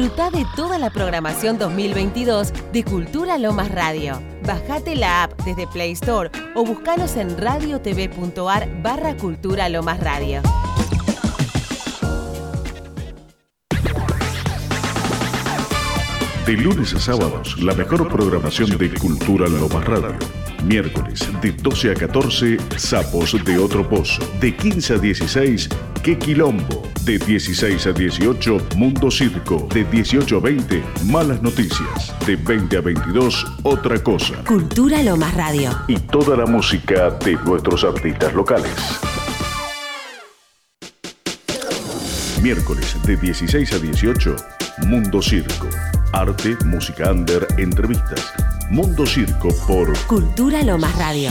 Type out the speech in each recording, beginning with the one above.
Disfruta de toda la programación 2022 de Cultura Lomas Radio. Bajate la app desde Play Store o buscanos en radiotv.ar barra Cultura Lomas Radio. De lunes a sábados, la mejor programación de Cultura Lomas Radio. Miércoles, de 12 a 14, Sapos de Otro Pozo. De 15 a 16, Qué Quilombo. De 16 a 18, Mundo Circo. De 18 a 20, Malas Noticias. De 20 a 22, Otra Cosa. Cultura Lomas Radio. Y toda la música de nuestros artistas locales. Miércoles de 16 a 18, Mundo Circo. Arte, música under, entrevistas. Mundo Circo por Cultura Lomas Radio.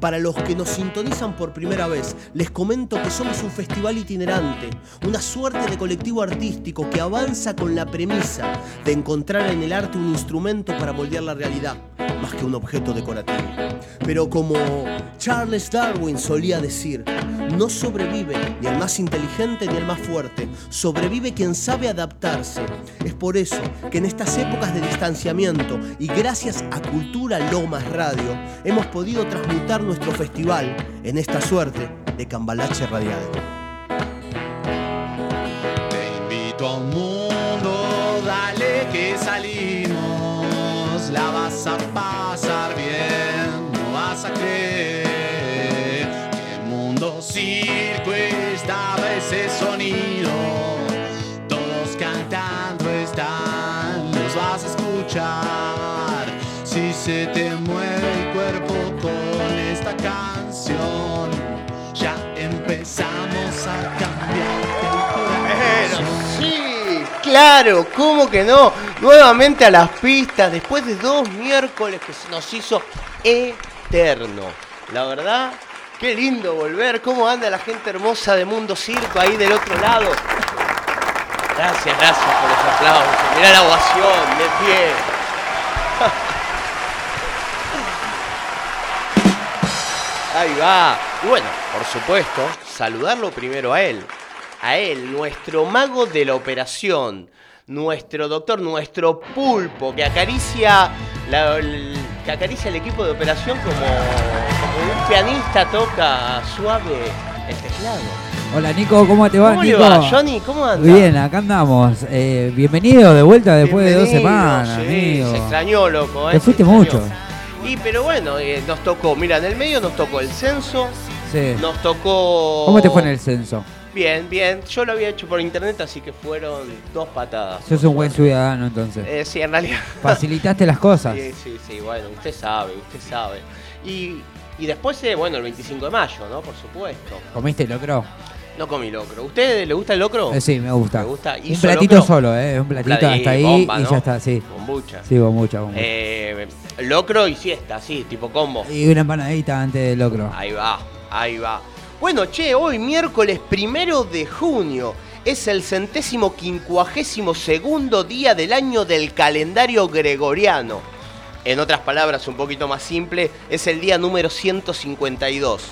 Para los que nos sintonizan por primera vez, les comento que somos un festival itinerante, una suerte de colectivo artístico que avanza con la premisa de encontrar en el arte un instrumento para moldear la realidad, más que un objeto decorativo. Pero como Charles Darwin solía decir, no sobrevive ni el más inteligente ni el más fuerte, sobrevive quien sabe adaptarse. Es por eso que en estas épocas de distanciamiento y gracias a Cultura Lomas Radio hemos podido transmutar nuestro festival en esta suerte de cambalache radial. Te invito a un mundo, dale que salimos. La vas a pasar bien, no vas a creer circo estaba ese sonido. Todos cantando están, los vas a escuchar. Si se te mueve el cuerpo con esta canción, ya empezamos a corazón. sí, claro, ¿cómo que no? Nuevamente a las pistas, después de dos miércoles que se nos hizo eterno. La verdad, qué lindo volver. ¿Cómo anda la gente hermosa de Mundo Circo ahí del otro lado? Gracias, gracias por los aplausos. Mirá la ovación, de pie. Ahí va. Y bueno, por supuesto, saludarlo primero a él. A él, nuestro mago de la operación. Nuestro doctor, nuestro pulpo que acaricia, la- el, que acaricia el equipo de operación como, pianista toca suave el teclado. Hola Nico, ¿cómo te va? ¿Cómo le Nico? va, Johnny? ¿Cómo anda? Bien, acá andamos. Eh, bienvenido de vuelta después de dos semanas, sí, amigo. Se extrañó, loco. ¿eh? Te fuiste mucho. Y pero bueno, eh, nos tocó, mira, en el medio nos tocó el censo, Sí. nos tocó... ¿Cómo te fue en el censo? Bien, bien. Yo lo había hecho por internet, así que fueron dos patadas. Sos un buen ciudadano entonces. Eh, sí, en realidad. Facilitaste las cosas. Sí, sí, sí, bueno, usted sabe, usted sabe. Y, y después, eh, bueno, el 25 de mayo, ¿no? Por supuesto. ¿Comiste locro? No comí locro. ¿Usted le gusta el locro? Eh, sí, me gusta. ¿Me gusta? Un ¿Hizo platito locro? solo, ¿eh? Un platito hasta ahí bomba, y ¿no? ya está, sí. Kombucha. Sí, con mucha. Eh, locro y siesta, sí, tipo combo. Y una empanadita antes del locro. Ahí va, ahí va. Bueno, che, hoy miércoles primero de junio es el centésimo quincuagésimo segundo día del año del calendario gregoriano. En otras palabras, un poquito más simple, es el día número 152.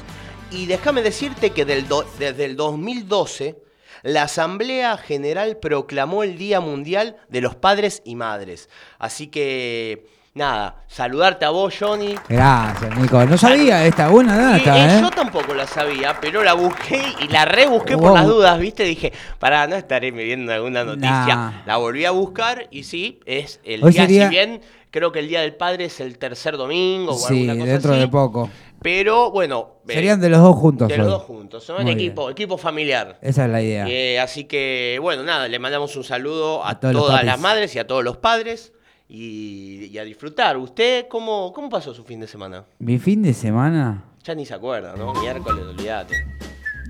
Y déjame decirte que del desde el 2012 la Asamblea General proclamó el Día Mundial de los Padres y Madres. Así que, nada, saludarte a vos, Johnny. Gracias, Nico. No sabía esta buena Y, data, eh, ¿eh? Yo tampoco la sabía, pero la busqué y la rebusqué por las dudas, ¿viste? Dije, para no estaré viendo alguna noticia. Nah. La volví a buscar y sí, es el Hoy día, sería- si bien creo que el Día del Padre es el tercer domingo o Sí, alguna cosa dentro así, de poco. Pero bueno, eh, Serían de los dos juntos. de los dos juntos, son equipo, equipo familiar. Esa es la idea. Eh, así que, bueno, nada, le mandamos un saludo a, todas las madres y a todos los padres y, y a disfrutar. ¿Usted cómo, cómo pasó su fin de semana? Mi fin de semana. Ya ni se acuerda, ¿no? Miércoles, olvídate.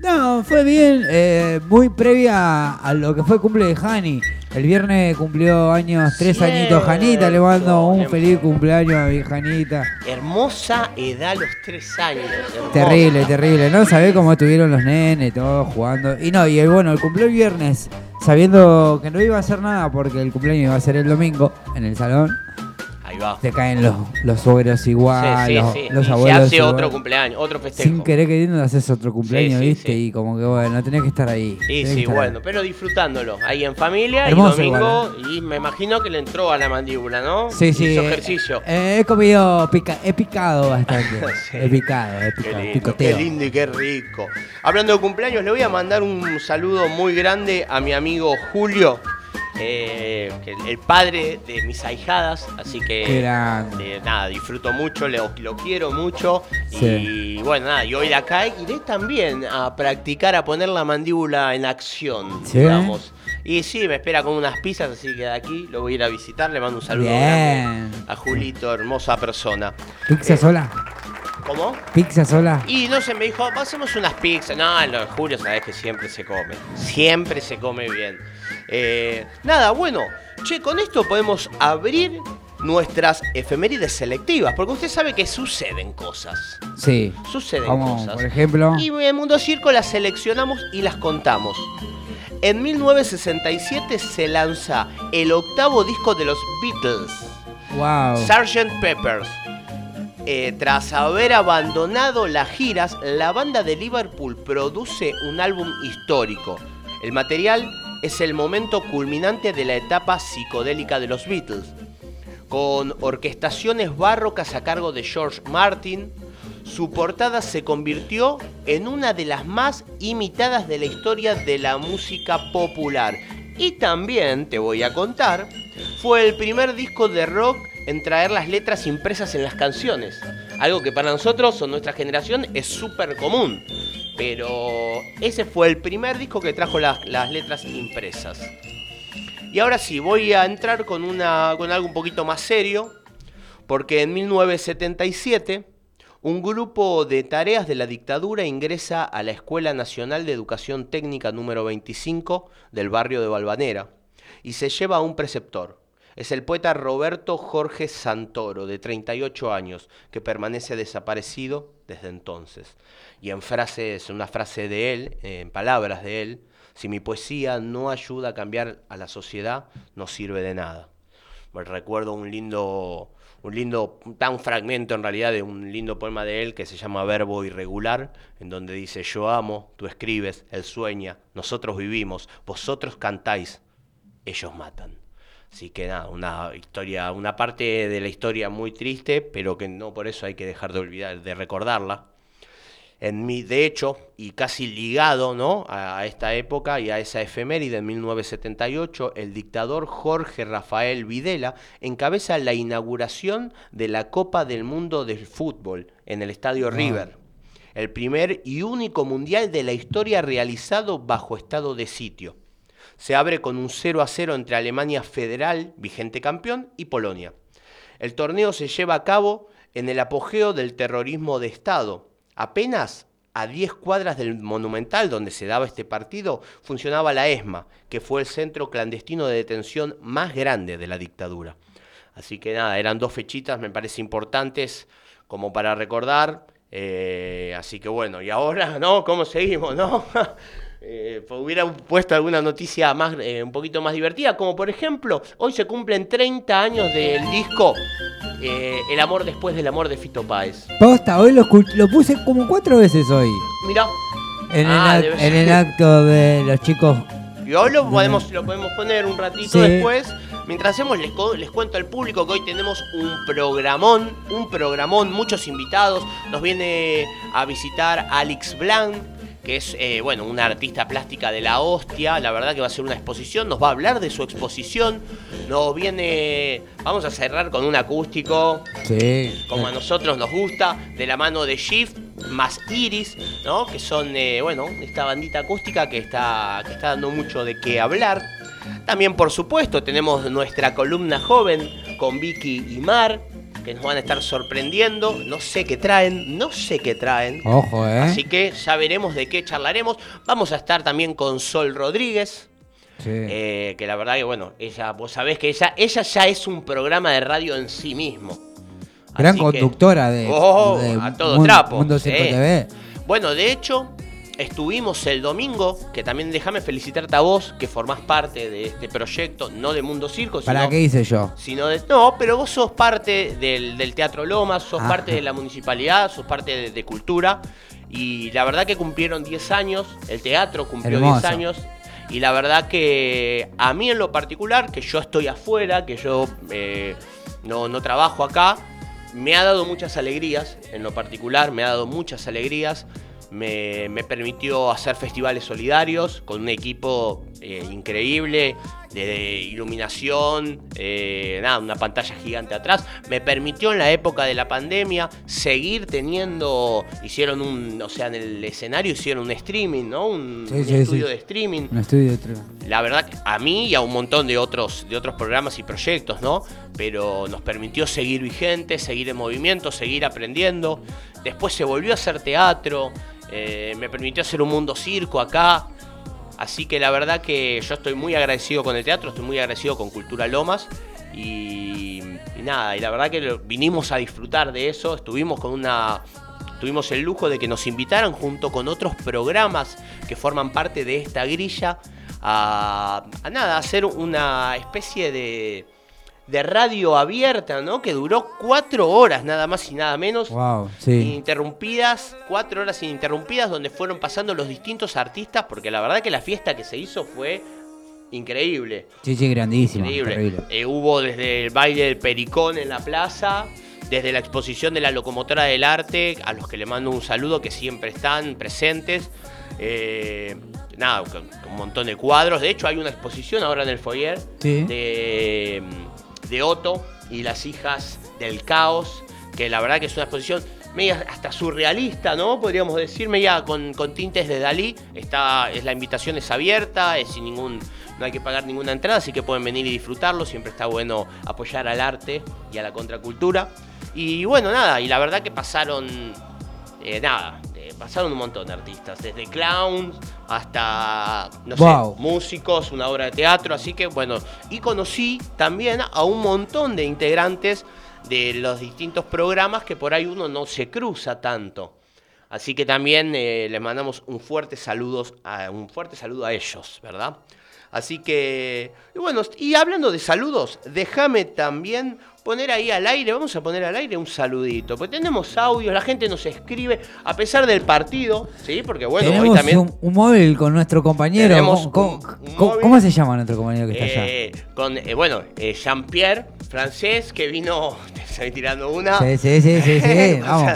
No, fue bien, eh, muy previa a lo que fue cumple de Hani. El viernes cumplió años, tres Cierto. añitos Janita, le mando un feliz cumpleaños a mi Janita. Hermosa edad, los tres años. hermosa. Terrible, terrible, ¿no? Sabés cómo estuvieron los nenes, todos jugando. Y no, y el, bueno, el cumpleaños el viernes, sabiendo que no iba a hacer nada porque el cumpleaños iba a ser el domingo en el salón. Ahí va. Te caen los, los suegros igual, sí, sí, los, sí. los y abuelos. se hace igual. otro cumpleaños, otro festejo. Sin querer queriendo haces otro cumpleaños, ¿viste? Y como que bueno, tenés que estar ahí. Sí, sí, bueno, ahí. pero disfrutándolo. Ahí en familia Hermoso y domingo. igual, Y me imagino que le entró a la mandíbula, ¿no? Sí, sí. Hizo eh, ejercicio. eh, he comido, pica- he picado bastante. He picado, he Qué picado. qué lindo y qué rico. Hablando de cumpleaños, le voy a mandar un saludo muy grande a mi amigo Julio, eh, el- padre de mis ahijadas. Así que eh, nada, disfruto mucho, lo, lo quiero mucho. Sí. Y bueno, nada, y hoy de acá iré también a practicar, a poner la mandíbula en acción, Sí. digamos. Y sí, me espera con unas pizzas, así que de aquí lo voy a ir a visitar. Le mando un saludo Bien. a Julito, hermosa persona. ¿Pizza Eh, sola? ¿Cómo? ¿Pizza sola? Y no sé, me dijo, hacemos unas pizzas. No, en Julio sabes que siempre se come. Siempre se come bien. Eh, nada, bueno, che, con esto podemos abrir nuestras efemérides selectivas. Porque usted sabe que suceden cosas. Sí. Suceden Como, cosas. por ejemplo. Y en Mundo Circo las seleccionamos y las contamos. En 1967 se lanza el octavo disco de los Beatles. Wow. Sgt. Peppers. Eh, tras haber abandonado las giras, la banda de Liverpool produce un álbum histórico. El material es el momento culminante de la etapa psicodélica de los Beatles, con orquestaciones barrocas a cargo de George Martin. Su portada se convirtió en una de las más imitadas de la historia de la música popular. Y también, te voy a contar, fue el primer disco de rock en traer las letras impresas en las canciones. Algo que para nosotros o nuestra generación es súper común. Pero ese fue el primer disco que trajo las, letras impresas. Y ahora sí, voy a entrar con, una, con algo un poquito más serio. Porque en 1977 un grupo de tareas de la dictadura ingresa a la Escuela Nacional de Educación Técnica número 25 del barrio de Balvanera y se lleva a un preceptor. Es el poeta Roberto Jorge Santoro, de 38 años, que permanece desaparecido desde entonces. Y en frases, una frase de él, en palabras de él, si mi poesía no ayuda a cambiar a la sociedad, no sirve de nada. Me recuerdo un lindo, un lindo, tan fragmento en realidad de un lindo poema de él que se llama Verbo Irregular, en donde dice, yo amo, tú escribes, él sueña, nosotros vivimos, vosotros cantáis, ellos matan. Así que nada, una historia, una parte de la historia muy triste, pero que no por eso hay que dejar de olvidar, de recordarla. En mi, de hecho, y casi ligado ¿no? a, a esta época y a esa efeméride en 1978, el dictador Jorge Rafael Videla encabeza la inauguración de la Copa del Mundo del Fútbol en el Estadio River. El primer y único mundial de la historia realizado bajo estado de sitio. Se abre con un 0 a 0 entre Alemania Federal, vigente campeón, y Polonia. El torneo se lleva a cabo en el apogeo del terrorismo de Estado. Apenas a 10 cuadras del Monumental donde se daba este partido funcionaba la ESMA, que fue el centro clandestino de detención más grande de la dictadura. Así que nada, eran dos fechitas, me parece importantes como para recordar. Eh, así que bueno, y ahora, ¿no? ¿Cómo seguimos, no? Eh, pues hubiera puesto alguna noticia más, eh, un poquito más divertida, como por ejemplo, hoy se cumplen 30 años del disco eh, El amor después del amor de Fito Páez. Posta, hoy lo, puse como cuatro veces hoy. Mirá, En, Ah, el, en el acto de los chicos. Y hoy lo podemos, lo podemos poner un ratito Sí. después. Mientras hacemos, les, les cuento al público que hoy tenemos un programón, un programón, muchos invitados. Nos viene a visitar Alex Blanc, que es, eh, bueno, una artista plástica de la hostia. La verdad que va a ser una exposición, nos va a hablar de su exposición. Nos viene, vamos a cerrar con un acústico, Sí. como a nosotros nos gusta, de la mano de Shift más Iris, ¿no? Que son, eh, bueno, esta bandita acústica que está, que está dando mucho de qué hablar. También, por supuesto, tenemos nuestra columna joven con Vicky y Mar, que nos van a estar sorprendiendo. No sé qué traen, no sé qué traen. Ojo, ¿eh? Así que ya veremos de qué charlaremos. Vamos a estar también con Sol Rodríguez. Sí. Eh, que la verdad que bueno, ella, vos sabés que ella, ella ya es un programa de radio en sí mismo. Gran Así que- conductora de, Oh, de a todo trapo. Mundo. TV. Bueno, de hecho, estuvimos el domingo, que también déjame felicitarte a vos, que formás parte de este proyecto, no de Mundo Circo, sino, ¿Para qué hice yo? sino de... No, pero vos sos parte del, del Teatro Lomas, sos Ah. parte de la municipalidad, sos parte de, de Cultura, y la verdad que cumplieron 10 años, el teatro cumplió Hermoso. 10 años, y la verdad que a mí en lo particular, que yo estoy afuera, que yo eh, no, no trabajo acá, me ha dado muchas alegrías, en lo particular, me ha dado muchas alegrías. Me, permitió hacer festivales solidarios con un equipo eh, increíble de, iluminación, eh, nada, una pantalla gigante atrás. Me permitió en la época de la pandemia seguir teniendo, hicieron un, o sea, en el escenario hicieron un streaming, ¿no? Un, Sí, un sí, estudio sí. de streaming Un estudio de tri- la verdad que a mí y a un montón de otros, de otros programas y proyectos, ¿no? Pero nos permitió seguir vigentes, seguir en movimiento, seguir aprendiendo. Después se volvió a hacer teatro, eh, me permitió hacer un mundo circo acá. Así que la verdad que yo estoy muy agradecido con el teatro, estoy muy agradecido con Cultura Lomas. Y, nada, y la verdad que vinimos a disfrutar de eso, estuvimos con una... Tuvimos el lujo de que nos invitaran junto con otros programas que forman parte de esta grilla a, a nada, a hacer una especie de, de radio abierta, ¿no? Que duró cuatro horas nada más y nada menos. Wow, sí. Ininterrumpidas, cuatro horas ininterrumpidas donde fueron pasando los distintos artistas, porque la verdad que la fiesta que se hizo fue increíble. Sí, sí, grandísimo. Increíble. Eh, hubo desde el baile del pericón en la plaza, desde la exposición de la locomotora del arte, a los que le mando un saludo que siempre están presentes. Eh, nada, un montón de cuadros. De hecho, hay una exposición ahora en el foyer Sí. de, de Otto y las hijas del caos, que la verdad que es una exposición media hasta surrealista, ¿no? Podríamos decir, media con, con tintes de Dalí. Está, es, la invitación es abierta, es sin ningún, no hay que pagar ninguna entrada, así que pueden venir y disfrutarlo. Siempre está bueno apoyar al arte y a la contracultura. Y bueno, nada, y la verdad que pasaron, eh, nada, pasaron un montón de artistas, desde clowns hasta, no Wow. sé, músicos, una obra de teatro, así que bueno, y conocí también a un montón de integrantes de los distintos programas que por ahí uno no se cruza tanto. Así que también eh, les mandamos un fuerte, saludos a, un fuerte saludo a ellos, ¿verdad? Así que, y bueno, y hablando de saludos, déjame también poner ahí al aire, vamos a poner al aire un saludito, porque tenemos audios, la gente nos escribe, a pesar del partido, ¿sí? Porque bueno, Tenemos hoy también... un, un móvil con nuestro compañero. ¿Cómo, cómo- cómo- se llama nuestro compañero que está allá? Eh, con, eh, bueno, eh, Jean-Pierre, francés, que vino, te estoy tirando una. Sí, sí, sí, sí, sí, vamos.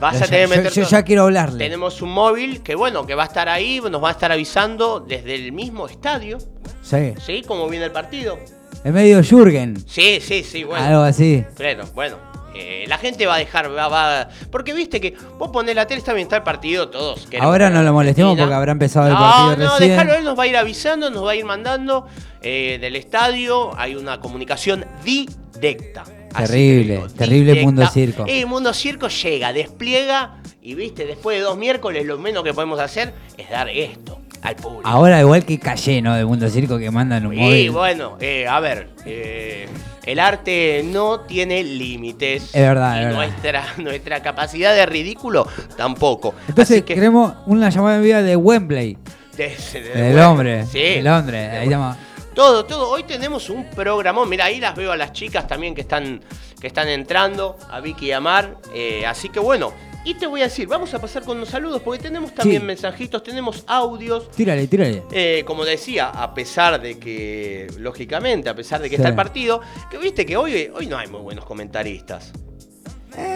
Vas a tener yo- meter yo ya quiero hablarle. Tenemos un móvil que, bueno, que va a estar ahí, nos va a estar avisando desde el mismo estadio, Sí. ¿sí? Cómo viene el partido. Es medio Jürgen. Sí, sí, sí, bueno. Algo así. Claro, bueno. eh, la gente va a dejar, va, va- porque viste que vos ponés la tele, está bien, está el partido, todos. Ahora no lo molestemos porque habrá empezado el no, partido No, recién. déjalo, él nos va a ir avisando, nos va a ir mandando eh, del estadio, hay una comunicación directa. Terrible, digo, terrible directa. Mundo Circo. Y Mundo Circo llega, despliega, y viste, después de dos miércoles lo menos que podemos hacer es dar esto al público. Ahora igual que Calle, ¿no? De Mundo Circo que mandan un Y móvil. bueno, eh, a ver, eh, el arte no tiene límites. Es verdad, y es verdad. Nuestra, nuestra capacidad de ridículo tampoco. Entonces que, queremos una llamada de vida de Wembley. de- de- de- De Londres. Sí. De Londres. Ahí estamos. Todo, todo. Hoy tenemos un programón. Mira, ahí las veo a las chicas también que están, que están entrando, a Vicky y a Mar. Eh, así que bueno, Y te voy a decir, vamos a pasar con los saludos porque tenemos también Sí. mensajitos, tenemos audios. Tírale, tírale. Eh, como decía, a pesar de que, lógicamente, a pesar de que Sí. está el partido, que viste que hoy, hoy no hay muy buenos comentaristas.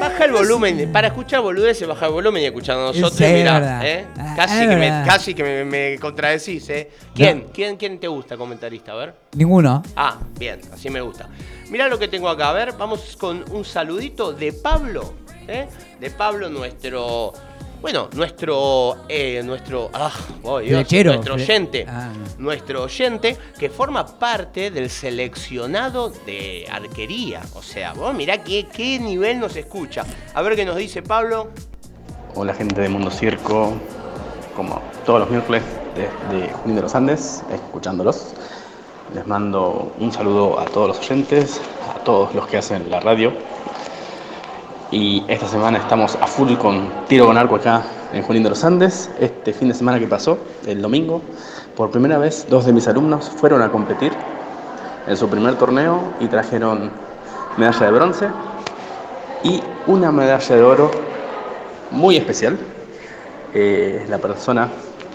Baja el volumen, para escuchar boludeces, baja el volumen y escuchar a nosotros. Sí, es mirá, verdad. ¿eh? Ah, Casi es que, me, verdad. casi que me, me contradecís, ¿eh? ¿Quién? ¿Quién? ¿Quién te gusta comentarista? A ver. Ninguno. Ah, bien, así me gusta. Mirá lo que tengo acá. A ver, vamos con un saludito de Pablo. ¿Eh? De Pablo, nuestro. Bueno, nuestro. eh, nuestro. Ah, oh, Dios, Flechero. nuestro oyente. Ah. Nuestro oyente que forma parte del seleccionado de arquería. O sea, vos mirá qué, qué nivel nos escucha. A ver qué nos dice Pablo. Hola gente de Mundo Circo, como todos los miércoles desde Junín de los Andes, escuchándolos. Les mando un saludo a todos los oyentes, a todos los que hacen la radio. Y esta semana estamos a full con tiro con arco acá en Junín de los Andes. Este fin de semana que pasó, el domingo, por primera vez dos de mis alumnos fueron a competir en su primer torneo y trajeron medalla de bronce y una medalla de oro muy especial. Eh, la persona,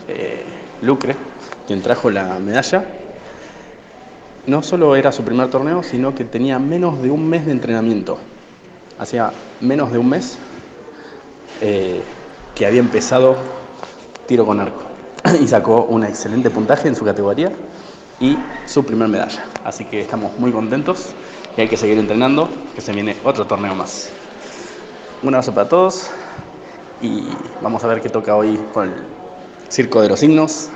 eh, Lucre, quien trajo la medalla, no solo era su primer torneo, sino que tenía menos de un mes de entrenamiento. Hacía menos de un mes eh, que había empezado tiro con arco y sacó un excelente puntaje en su categoría y su primer medalla. Así que estamos muy contentos y hay que seguir entrenando, que se viene otro torneo más. Un abrazo para todos y vamos a ver qué toca hoy con el Circo de los Signos,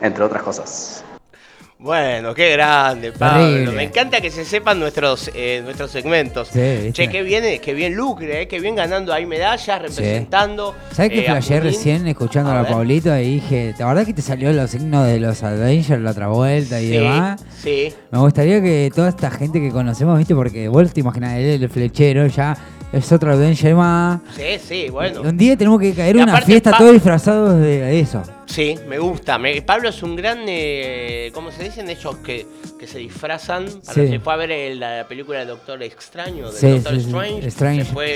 entre otras cosas. Bueno, qué grande, Pablo. Terrible. Me encanta que se sepan nuestros, eh, nuestros segmentos. Sí, che, qué bien, qué bien lucre, eh, qué bien ganando ahí medallas, representando. ¿Sabes qué eh, a flashé recién escuchando a, ver. Pablito y dije, ¿la verdad que te salió los signos de los Avengers la otra vuelta y Sí, demás? sí. Me gustaría que toda esta gente que conocemos, viste, porque vos te imaginás, él, el flechero, ya es otro Avenger más. Sí, sí, bueno. Un día tenemos que caer Y una fiesta todos disfrazados de eso. Sí, me gusta. Me- Pablo es un gran, eh, ¿cómo se dicen ellos que, que se disfrazan? Para Sí. Se fue a ver el- la película del Doctor Extraño, del Sí, Doctor sí, sí, Strange. Strange. Se fue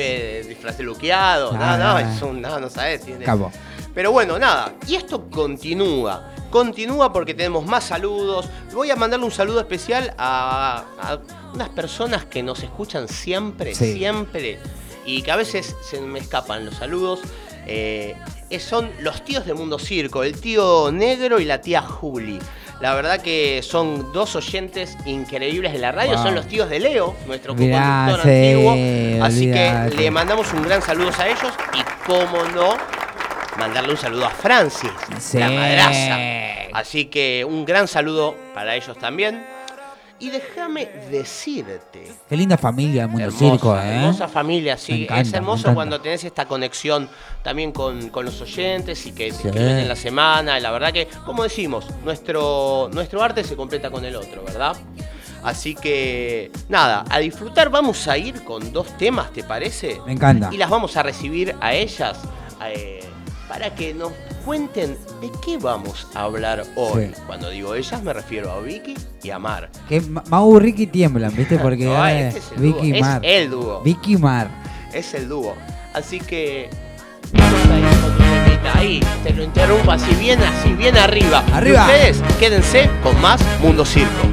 eh, disfraz luqueado. Ah, no, no, es un, no, no sabes. Tiene... Capo. Pero bueno, nada. Y esto continúa. Continúa porque tenemos más saludos. Voy a mandarle un saludo especial a, a unas personas que nos escuchan siempre, Sí. siempre. Y que a veces se me escapan los saludos. Eh, son los tíos de Mundo Circo, el tío negro y la tía Juli. La verdad que son dos oyentes increíbles de la radio. Wow. Son los tíos de Leo, nuestro conductor antiguo. Así que le mandamos un gran saludo a ellos. Y cómo no, mandarle un saludo a Francis, Sí. la madraza. Así que un gran saludo para ellos también. Y déjame decirte, Qué linda familia el Mundo hermosa, Circo, ¿eh? hermosa familia, sí. Encanta, es hermoso cuando tenés esta conexión también con, con los oyentes y que, Sí. que ven en la semana. La verdad que, como decimos, nuestro, nuestro arte se completa con el otro, ¿verdad? Así que, nada, a disfrutar vamos a ir con dos temas, ¿te parece? Me encanta. Y las vamos a recibir a ellas eh, para que nos cuenten de qué vamos a hablar hoy. Sí. Cuando digo ellas me refiero a Vicky y a Mar. Que Ma- Mau y Ricky tiemblan, ¿viste? Porque No, eh, este es el Vicky dúo, y es Mar. el dúo. Vicky y Mar. Es el dúo. Así que. Ahí. Te lo interrumpo así bien, así bien arriba. Arriba. Y ustedes quédense con más Mundo Circo.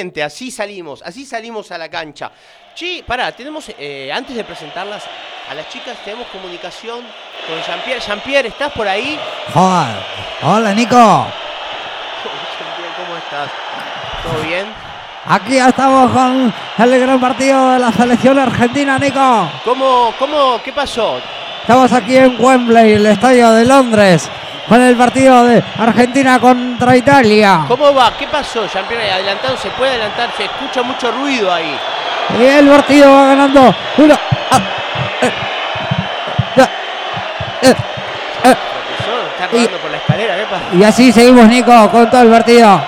Exactamente, así salimos, así salimos a la cancha. Chi, pará, tenemos, eh, antes de presentarlas a las chicas, tenemos comunicación con Jean-Pierre. Jean-Pierre, ¿estás por ahí? Joder. Hola, Nico. Jean-Pierre, ¿cómo estás? ¿Todo bien? Aquí estamos con el gran partido de la selección argentina, Nico. ¿Cómo, cómo, qué pasó? Estamos aquí en Wembley, el estadio de Londres con el partido de Argentina contra Italia. ¿Cómo va? ¿Qué pasó, Jean-Pierre? ¿Adelantado? ¿Se puede adelantar? Se escucha mucho ruido ahí. Y el partido va ganando uno. Ah, eh, eh, eh, Está y, por la escalera, ¿qué pasa? Y así seguimos, Nico, con todo el partido.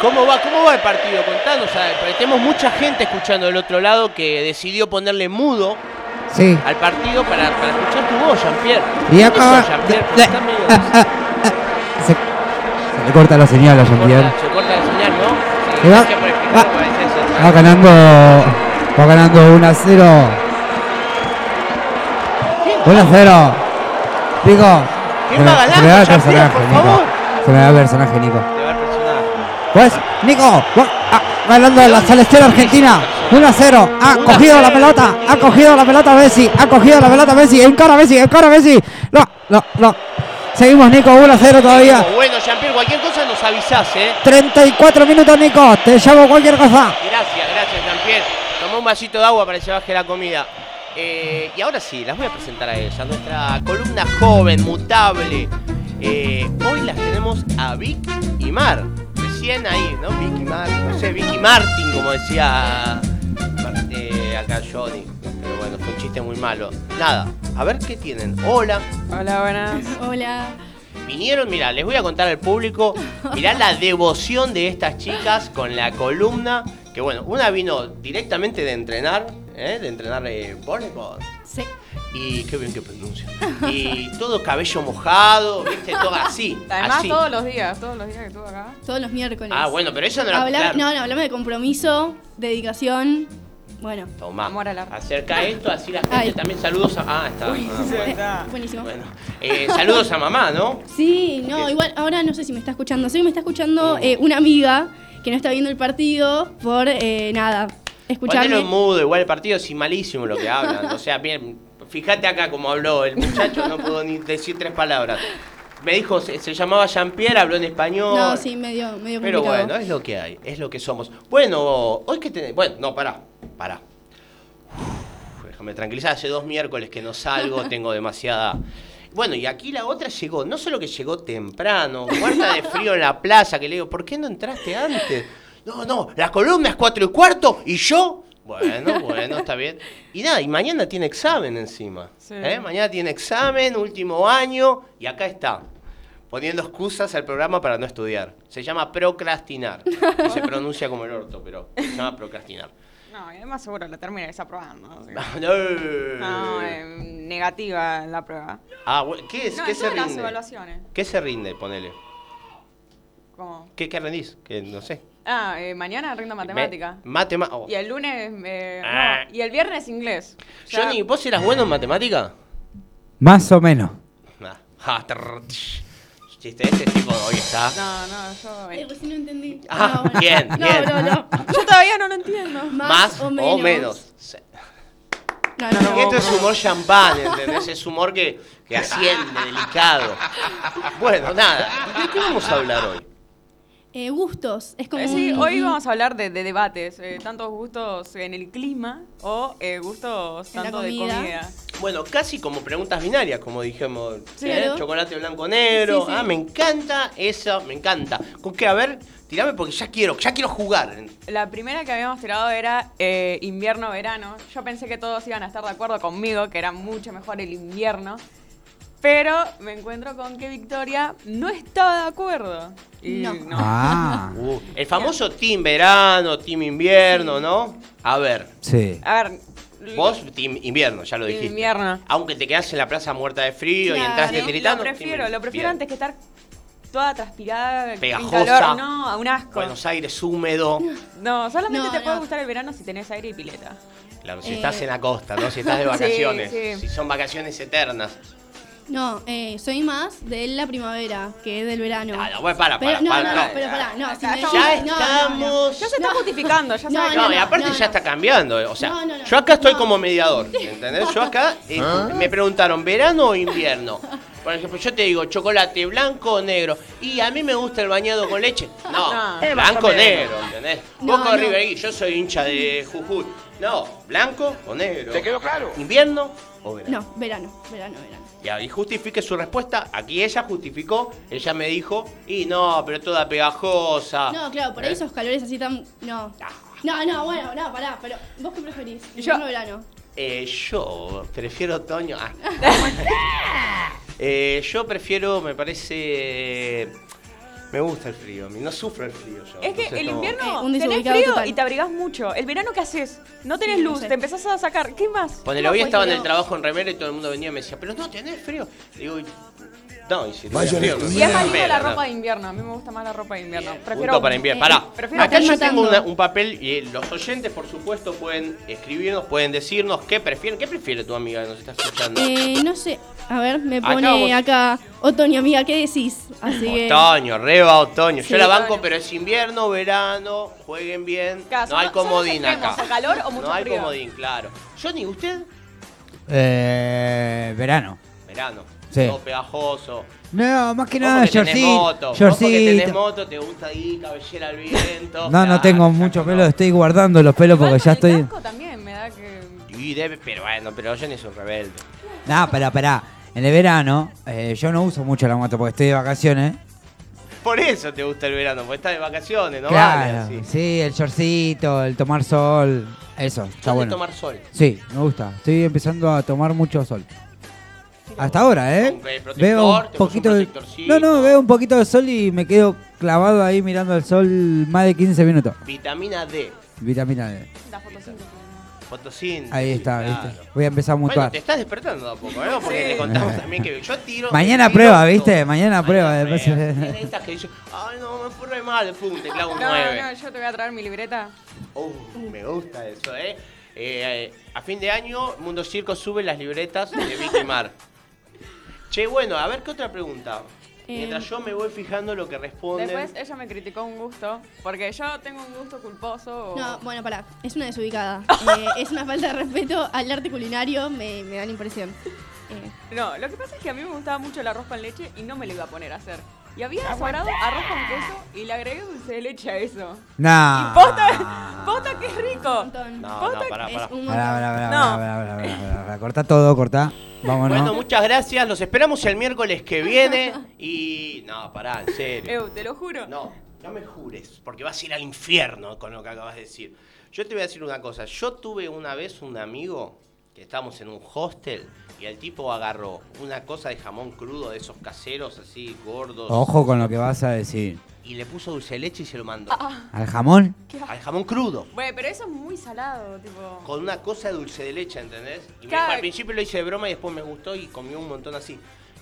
¿Cómo va, ¿Cómo va el partido? Contanos, tenemos mucha gente escuchando del otro lado que decidió ponerle mudo Sí. al partido para, para escuchar tu voz, Jean-Pierre. Y ¿Qué acá. Jean-Pierre? Se, se le corta la señal a se, Jean-Pierre. corta, se corta la señal, ¿no? Sí, va- va- ser- Va ganando. Va ganando 1 a 0. 1 a 0. Nico. ¿Quién se va Se me da el ganando, personaje, Nico. Se me da el personaje, Nico. Te va el personaje. Pues, Nico, va- ganando la Celestial Argentina. 1 a 0. Ha 1 a cogido la 0. pelota. Ha cogido la pelota Messi. Ha cogido la pelota Messi. Encara Messi. Encara Messi. No, no, no. Seguimos, Nico. 1 a 0 todavía. Bueno, Jean-Pierre, cualquier cosa nos avisás, ¿eh? 34 minutos, Nico. Te llamo cualquier cosa. Gracias, gracias, Jean-Pierre. Tomá un vasito de agua para que se baje la comida. Eh, y ahora sí, las voy a presentar a ella, nuestra columna joven, mutable. Eh, hoy las tenemos a Vic y Mar. Recién ahí, ¿no? Vic y Mar, no sé, Vicky Martin, como decía eh, acá Johnny. Pero bueno, fue un chiste muy malo. Nada, a ver qué tienen. Hola. Hola, buenas. Hola. Vinieron, mira, les voy a contar al público, mirá la devoción de estas chicas con la columna, que bueno, una vino directamente de entrenar, ¿eh? de entrenar eh, voleibol, Sí. Y qué bien que pronuncia, y todo cabello mojado, viste, todo así, Además, así. todos los días, todos los días que estuve acá. Todos los miércoles. Ah, bueno, pero eso no era Habla- claro. No, no, hablame de compromiso, dedicación. Bueno, Tomá, Amor al arte. acerca esto, así la gente Ay. también, saludos a... Ah, está. Uy, ah, se bueno. está. buenísimo. Bueno, eh, saludos a mamá, ¿no? Sí, no, igual ahora no sé si me está escuchando. Sé que me está escuchando Oh. eh, una amiga que no está viendo el partido por eh, nada. Ponelo Escucharme. en mudo, igual el partido es malísimo lo que hablan. O sea, bien, fíjate acá como habló el muchacho, no puedo ni decir tres palabras. Me dijo, se, se llamaba Jean-Pierre, habló en español. No, sí, medio, medio Pero complicado. bueno, es lo que hay, es lo que somos. Bueno, hoy que tenés. Bueno, no, pará, pará. Uf, déjame tranquilizar, hace dos miércoles que no salgo, tengo demasiada. Bueno, y aquí la otra llegó, no solo que llegó temprano, muerta de frío en la plaza, que le digo, ¿por qué no entraste antes? No, no, la columna es cuatro y cuarto y yo. Bueno, bueno, está bien. Y nada, y mañana tiene examen encima. Sí. ¿eh? Mañana tiene examen, último año, y acá está. Poniendo excusas al programa para no estudiar. Se llama procrastinar. Y se pronuncia como el orto, pero se llama procrastinar. No, y además seguro la termina desaprobando. así. No. No, eh, negativa la prueba. Ah, bueno, ¿qué, es, No, ¿qué se todas las rinde? evaluaciones. ¿Qué se rinde, ponele? ¿Cómo? ¿Qué, qué rendís? Que no sé. Ah, eh, mañana rindo matemática. Matemática. Y el lunes. eh, Ah. no, y el viernes inglés. Johnny, ¿vos eras bueno en matemática? Más o menos. Ah. Chiste, ese tipo hoy está. No, no, yo. Ay, recién no entendí. Ah, No, bien, no, bien. No, no, Yo todavía no lo entiendo. Más, Más o menos. Sí. No, No, no, no, Esto es humor champán, ¿entendés? Es humor que, que asciende, delicado. Bueno, nada. ¿De qué vamos a hablar hoy? Eh, gustos. Es como. Eh, sí, un- hoy vamos a hablar de, de debates, eh, tantos gustos en el clima o eh, gustos tanto de comida. comida. Bueno, casi como preguntas binarias, como dijimos. Sí. ¿eh? Claro. Chocolate blanco negro. Sí, sí. Ah, me encanta eso, me encanta. ¿Con qué? A ver, tirame porque ya quiero, ya quiero jugar. La primera que habíamos tirado era eh, invierno-verano. Yo pensé que todos iban a estar de acuerdo conmigo, que era mucho mejor el invierno. Pero me encuentro con que Victoria no estaba de acuerdo. Y No. Ah, Uh, el famoso team verano, team invierno, ¿no? A ver, sí. A ver. vos team invierno, ya lo Team dijiste. invierno. Aunque te quedás en la plaza muerta de frío y entraste Sí, tiritando. Lo prefiero, lo prefiero antes que estar toda transpirada, en Pegajosa. calor. No, a un asco. Buenos Aires húmedo. No, solamente No, te puede no. gustar el verano si tenés aire y pileta. Claro, si Eh. estás en la costa, ¿no? Si estás de Sí, vacaciones. sí. Si son vacaciones eternas. No, eh, soy más de la primavera que del verano. Ah, no, bueno, para, Pero, para, no, para, no, para. no, pero pará, no, si Ya me estamos- Ya decís- no, no, no. estamos. Ya se está justificando, ya No, sabe No, y aparte no, ya no. está cambiando. eh, O sea, No, no, no. yo acá estoy No. como mediador. ¿Entendés? Yo acá eh, me preguntaron, ¿verano o invierno? Por ejemplo, yo te digo, chocolate blanco o negro. Y a mí me gusta el bañado con leche. No, No. Blanco o negro, ¿entendés? No, Boca no. River, yo soy hincha de Jujuy. No, blanco o negro. ¿Te quedó claro? ¿Invierno o verano? No, verano, verano, verano. Y ahí justifique su respuesta. Aquí ella justificó, ella me dijo, y no, pero toda pegajosa. No, claro, por ahí ¿Eh? esos calores así tan. No. Ah. No, no, bueno, no, pará, pero ¿vos qué preferís? Yo- ¿Invierno o verano? Eh, yo prefiero otoño. Ah. Eh, yo prefiero, me parece. Me gusta el frío, a mí no sufro el frío yo. Es que entonces el no- invierno Eh, un tenés frío total. y te abrigás mucho. El verano, ¿qué haces? No tenés Sí, no luz, sé. te empezás a sacar. ¿Qué más? ¿Cómo hoy estaba en el trabajo en remera y todo el mundo venía y me decía, pero no, tenés frío. Digo, no, y si tenía Vayan frío, a no Y es la ropa no. de invierno. A mí me gusta más la ropa de invierno. Prefiero Punto para invierno. eh, Pará, prefiero acá yo tengo una- un papel y eh, los oyentes, por supuesto, pueden escribirnos, pueden decirnos qué prefieren. ¿Qué prefiere tu amiga que nos está escuchando? Eh, no sé. A ver, me Acá pone acá, Otoño, amiga, ¿qué decís? Así que. Otoño, reba otoño. Sí, Yo la banco, otoño. pero es invierno, verano, jueguen bien. Claro, no son hay los- son los comodín extremos, acá. o calor o mucho No hay frío. comodín, claro. Johnny, ¿usted? Eh, verano. Verano. Sí. Todo pegajoso. No, más que nada, porque tenés moto. Vos porque tenés shortcito. moto, te gusta ahí, cabellera al viento. No, no tengo mucho no. pelo, estoy guardando los pelos porque ya el estoy. casco también me da que. Y debe, pero bueno, pero Johnny es un rebelde. No, pero esperá. En el verano, eh, yo no uso mucho la moto porque estoy de vacaciones. Por eso te gusta el verano, porque estás de vacaciones, ¿no? claro, Vale, sí, el shortcito, el tomar sol, eso, está bueno. tomar sol. Sí, me gusta. Estoy empezando a tomar mucho sol. Hasta ahora, ¿eh? Un protector, Veo un te poquito de... No, no, veo un poquito de sol y me quedo clavado ahí mirando el sol más de 15 minutos. Vitamina D. Vitamina D. La fotosíntesis. Fotosíntesis. Ahí está, claro. ¿viste? Voy a empezar a Bueno, mutuar. te estás despertando de a poco, ¿eh? Porque Sí. le contamos también que yo tiro. Mañana tiro prueba, todo. ¿viste? Mañana prueba, Mañana después- prueba. Tiene estas que dicen, ay, no, me fue re mal, pum, te clavo un No, 9. no, yo te voy a traer mi libreta. Uh, me gusta eso, ¿eh? Eh, A fin de año, Mundo Circo sube las libretas de Vicky Mar. Che, bueno, a ver qué otra pregunta. Eh, Mientras yo me voy fijando lo que responden. Después ella me criticó un gusto, porque yo tengo un gusto culposo. o- No, bueno, pará, es una desubicada. Eh, es una falta de respeto al arte culinario, me, me da la impresión. Eh, No, lo que pasa es que a mí me gustaba mucho el arroz con leche y no me lo iba a poner a hacer. Y había sobrado arroz con queso y le agregué dulce de leche a eso. Nah. Y posta, posta que es rico. No, no, pará, es pará. un Pará, pará, pará, No. pará. Cortá todo, cortá. Vámonos. Bueno, muchas gracias. Los esperamos el miércoles que viene. Y. No, pará, en serio. Eu, te lo juro. No, no me jures, porque vas a ir al infierno con lo que acabas de decir. Yo te voy a decir una cosa. Yo tuve una vez un amigo que estábamos en un hostel y el tipo agarró una cosa de jamón crudo de esos caseros así gordos Ojo con lo que vas a decir. y le puso dulce de leche y se lo mandó. ¿Al jamón? Al jamón crudo. Bueno, pero eso es muy salado, tipo. Con una cosa de dulce de leche, ¿entendés? Y me Claro. dijo, al principio lo hice de broma y después me gustó y comió un montón así.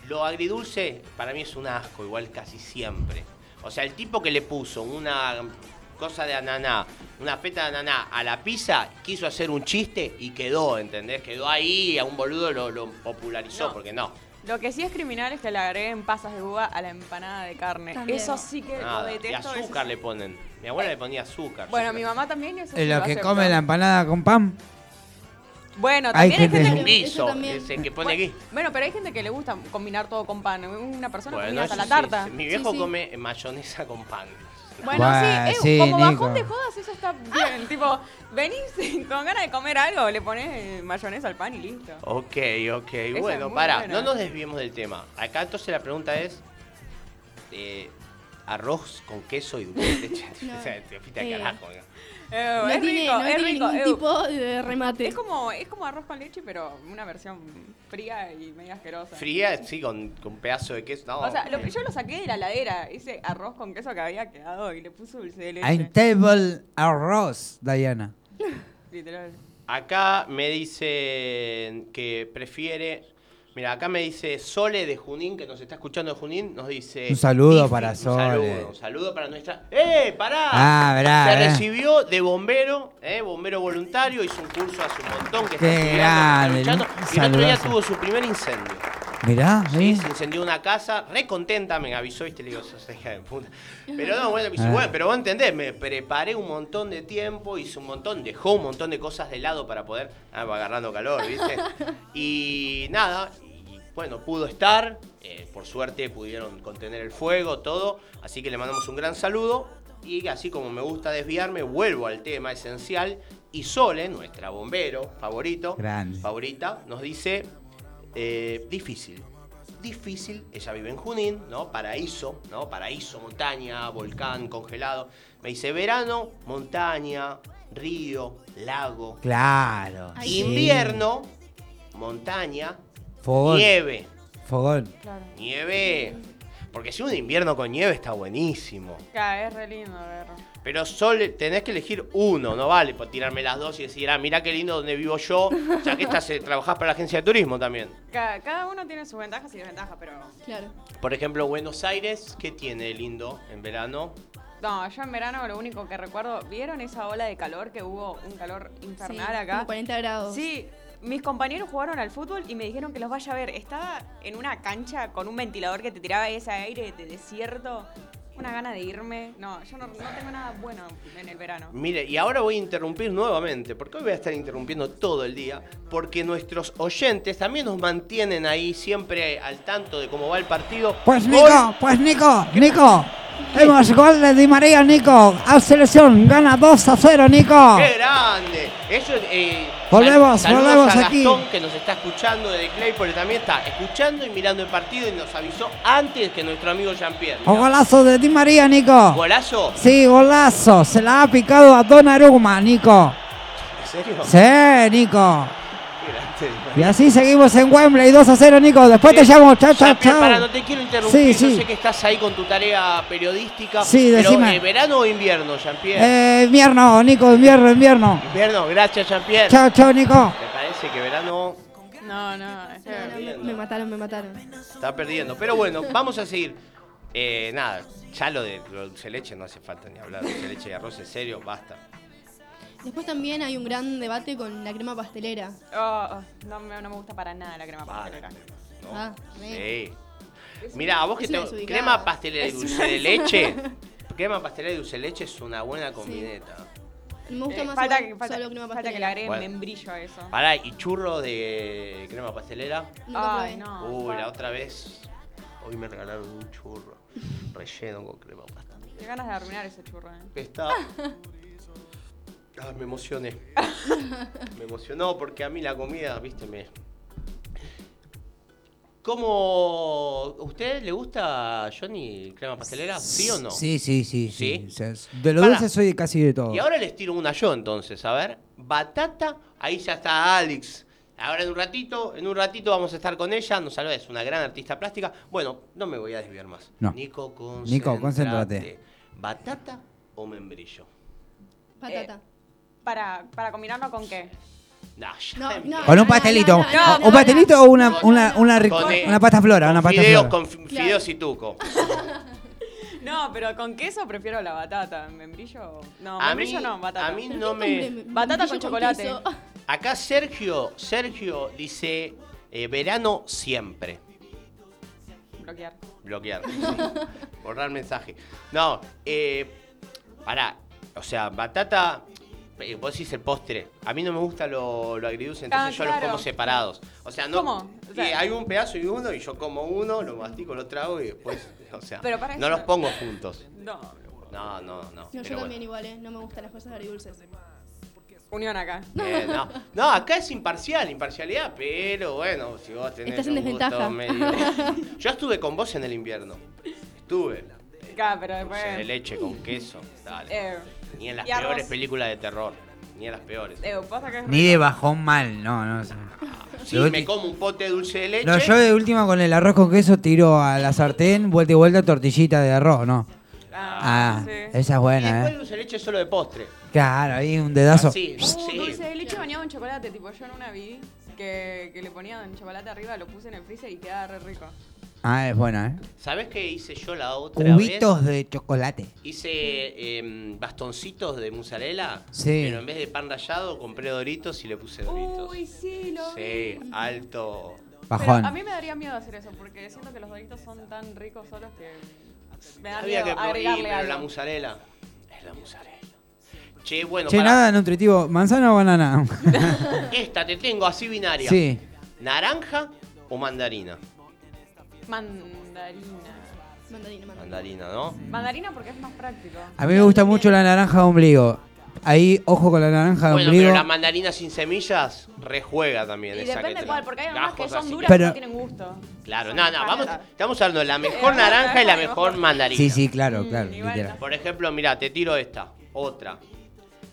Lo agridulce para mí es un asco, igual casi siempre. O sea, el tipo que le puso una cosa de ananá, una feta de ananá a la pizza, quiso hacer un chiste y quedó, ¿entendés? Quedó ahí, a un boludo lo, lo popularizó, No. porque no. Lo que sí es criminal es que le agreguen pasas de uva a la empanada de carne. También. Eso sí que Nada. lo Y detesto. eso azúcar sí. le ponen. Mi abuela le ponía azúcar. Bueno, mi mamá también y eso Eh, sí Lo lo que acepto. come la empanada con pan. Bueno, Hay también hay gente- gente, Es que... Eso guiso, también. ese que pone Bueno, aquí. bueno, pero hay gente que le gusta combinar todo con pan. Una persona Bueno, comía hasta eso la sí, tarta. sí. Mi viejo Sí, sí. come mayonesa con pan. Bueno, sí, eh, sí, como Nico. bajón de jodas, eso está bien. tipo, venís con ganas de comer algo, le pones mayonesa al pan y listo. Ok, ok. bueno, para, buena. no nos desviemos del tema. Acá entonces la pregunta es: eh, ¿arroz con queso y dulce de leche? No. O sea, te Eh, carajo. ¿no? Eh, No es tiene, rico, no es tiene rico. ningún eh. tipo de remate. Es como, es como arroz con leche, pero una versión fría y media asquerosa. Fría, sí, con, con pedazo de queso. No, O sea, lo, yo lo saqué de la heladera, ese arroz con queso que había quedado y le puse dulce de leche. Ein table arroz, Diana. Literal. Acá me dicen que prefiere. Mira, acá me dice Sole de Junín, que nos está escuchando de Junín, nos dice. Un saludo para un Sole. saludo, un saludo para nuestra. ¡Eh, pará! Ah, Se eh. recibió de bombero, eh, bombero voluntario, hizo un curso hace un montón que está Qué estudiando, grande, está luchando, un y el otro día tuvo su primer incendio. Mirá, Sí, se incendió una casa, re contenta, me avisó y te le digo, sos hija de puta. Pero no, bueno, me dice, Ah. bueno, pero vos entendés, me preparé un montón de tiempo, hice un montón, dejó un montón de cosas de lado para poder, ah, va agarrando calor, ¿viste? Y nada, bueno, pudo estar, eh, por suerte pudieron contener el fuego, todo, así que le mandamos un gran saludo. Y así como me gusta desviarme, vuelvo al tema esencial. Y Sole, nuestra bombero favorito, Grande. favorita, nos dice eh, difícil. Difícil, ella vive en Junín, ¿no? Paraíso, ¿no? Paraíso, montaña, volcán, congelado. Me dice verano, montaña, río, lago. Claro. Sí. Invierno, montaña, Fogón. nieve. Fogón. Claro. Nieve. Porque si un invierno con nieve está buenísimo. Claro, es re lindo verlo. Pero solo tenés que elegir uno, no vale por tirarme las dos y decir, ah, mirá qué lindo donde vivo yo, ya que estás, eh, trabajás para la agencia de turismo también. Ca- Cada uno tiene sus ventajas y desventajas, pero. Claro. Por ejemplo, Buenos Aires, ¿qué tiene de lindo en verano? No, yo en verano lo único que recuerdo. ¿Vieron esa ola de calor que hubo? Un calor infernal Sí, acá. como 40 grados. Sí, mis compañeros jugaron al fútbol y me dijeron que los vaya a ver. Estaba en una cancha con un ventilador que te tiraba ese aire de desierto. Una gana de irme. No, yo no, no tengo nada bueno en el verano. Mire, y ahora voy a interrumpir nuevamente, porque hoy voy a estar interrumpiendo todo el día, porque nuestros oyentes también nos mantienen ahí siempre al tanto de cómo va el partido. Pues Hoy- Nico, pues Nico, Nico. Hemos gol de Di María, Nico. A selección, gana 2 a 0, Nico. ¡Qué grande! Eso, eh, Volvemos, volvemos a aquí. Gastón, que nos está escuchando desde Claypole, también está escuchando y mirando el partido y nos avisó antes que nuestro amigo Jean-Pierre. O golazo de Di María, Nico. ¿Golazo? Sí, golazo. Se la ha picado a Donnarumma, Nico. ¿En serio? Sí, Nico. Y así seguimos en Wembley, 2 a 0, Nico. Después te llamo, chao, chao, Para, chao. no te quiero interrumpir, Sí, yo sé que estás ahí con tu tarea periodística. Sí, pero, decime. eh, ¿verano o invierno, Jean-Pierre? Eh, invierno, Nico, invierno, invierno. Invierno, gracias, Jean-Pierre. Chao, chao, Nico. Me parece que verano No, no, No, no, me, me mataron, me mataron. está perdiendo. Pero bueno, vamos a seguir. Eh, nada, ya lo de lo dulce de leche no hace falta ni hablar. Dulce de leche y arroz, en serio, basta. Después también hay un gran debate con la crema pastelera. Oh, oh, no, me, no me gusta para nada la crema pastelera. ¿no? Ah, Sí. Mira, a vos que Es te una desubicada. crema pastelera y Es dulce una de leche. Crema pastelera y dulce de leche es una buena combineta. Me gusta Eh, más falta, igual que- falta, solo crema falta que le agreguen Bueno. membrillo a eso. Pará, y churro de crema pastelera. Nunca Ay, probé. no. Uy, la otra vez. Hoy me regalaron un churro relleno con crema pastelera. Qué ganas de arruinar ese churro, eh. Está. Ah, me emocioné. me emocionó porque a mí la comida, viste, me. ¿Cómo. ¿Usted le gusta, Johnny, crema pastelera? ¿Sí o no? Sí, sí, sí. ¿Sí? sí. O sea, de lo Pará. dulce soy casi de todo. Y ahora les tiro una yo entonces, a ver. Batata, ahí ya está Alex. Ahora en un ratito, en un ratito vamos a estar con ella, nos saluda, es una gran artista plástica. Bueno, no me voy a desviar más. No. Nico, concéntrate. Nico, concéntrate. ¿Batata o membrillo? Patata. Para, para combinarlo con qué? No, No, no, Con un no, pastelito. no, no, no, O- no, ¿Un pastelito o una, una, una, eh, una pasta flora? Una con pasta fideos, flora. con fi- fideos y tuco. No, pero con queso prefiero la batata. ¿Membrillo? No, A membrillo mí- no, batata. a mí ¿Pero no me- Batata con chocolate. queso? Acá Sergio, Sergio dice eh, verano siempre. Bloquear. Bloquear. sí. Borrar mensaje. No, eh, pará. O sea, batata. eh, Vos decís el postre. A mí no me gusta lo, lo agridulce, entonces Ah, yo los claro. como separados. O sea, no. ¿Cómo? O sea- y hay un pedazo y uno, y yo como uno, lo mastico, lo trago y después. O sea, Pero para no eso- los pongo juntos. No. No, no, no. No, yo también bueno. igual, ¿eh? No me gustan las cosas agridulces. Unión acá. Eh, no. no, acá es imparcial, imparcialidad, pero bueno, si vos tenés Estás en un desventaja. medio- Yo estuve con vos en el invierno. Estuve. Acá, pero Dulce de después. leche con queso. Dale. Eh, Ni en las arroz. peores películas de terror. Ni en las peores. eh, pasa que es Ni rico. de bajón mal, no, no. sé. Si Lo me ulti- como un pote de dulce de leche. No, yo de última con el arroz con queso tiro a la sartén, vuelta y vuelta tortillita de arroz, ¿no? Ah, Ah, sí. esa es y buena, después ¿eh? el dulce de leche es solo de postre. Claro, ahí un dedazo. Así, Uh, sí. dulce de leche bañado en chocolate. Tipo, yo en una vi que, que le ponían chocolate arriba, lo puse en el freezer y quedaba re rico. Ah, es buena, ¿eh? ¿Sabes qué hice yo la otra Cubitos vez? de chocolate. Hice em, bastoncitos de mozzarella. Sí. Pero en vez de pan rallado, compré doritos y le puse doritos. Uy, sí, lo Sí, vi. alto. Bajón. Pero a mí me daría miedo hacer eso porque siento que los doritos son tan ricos solos que me da Había miedo que probar, agregarle pero algo. la mozzarella. Es la mozzarella. Che, bueno, Che, pará. nada nutritivo. ¿Manzana o banana? Esta te tengo así binaria. sí. ¿Naranja o mandarina? Mandarina. Mandarina, mandarina. Mandarina, ¿no? Mandarina porque es más práctico. A mí me gusta mucho la naranja de ombligo. Ahí, ojo con la naranja de Bueno, ombligo. pero la mandarina sin semillas rejuega también. Y esa depende que te- cuál, porque hay algunas que gajos son así. duras Pero- y no tienen gusto. Claro, Son no, no, vamos, estamos hablando de la mejor naranja y la mejor. mejor mandarina. Sí, sí, claro, Mm, claro. igual literal. Por ejemplo, mira, te tiro esta, otra.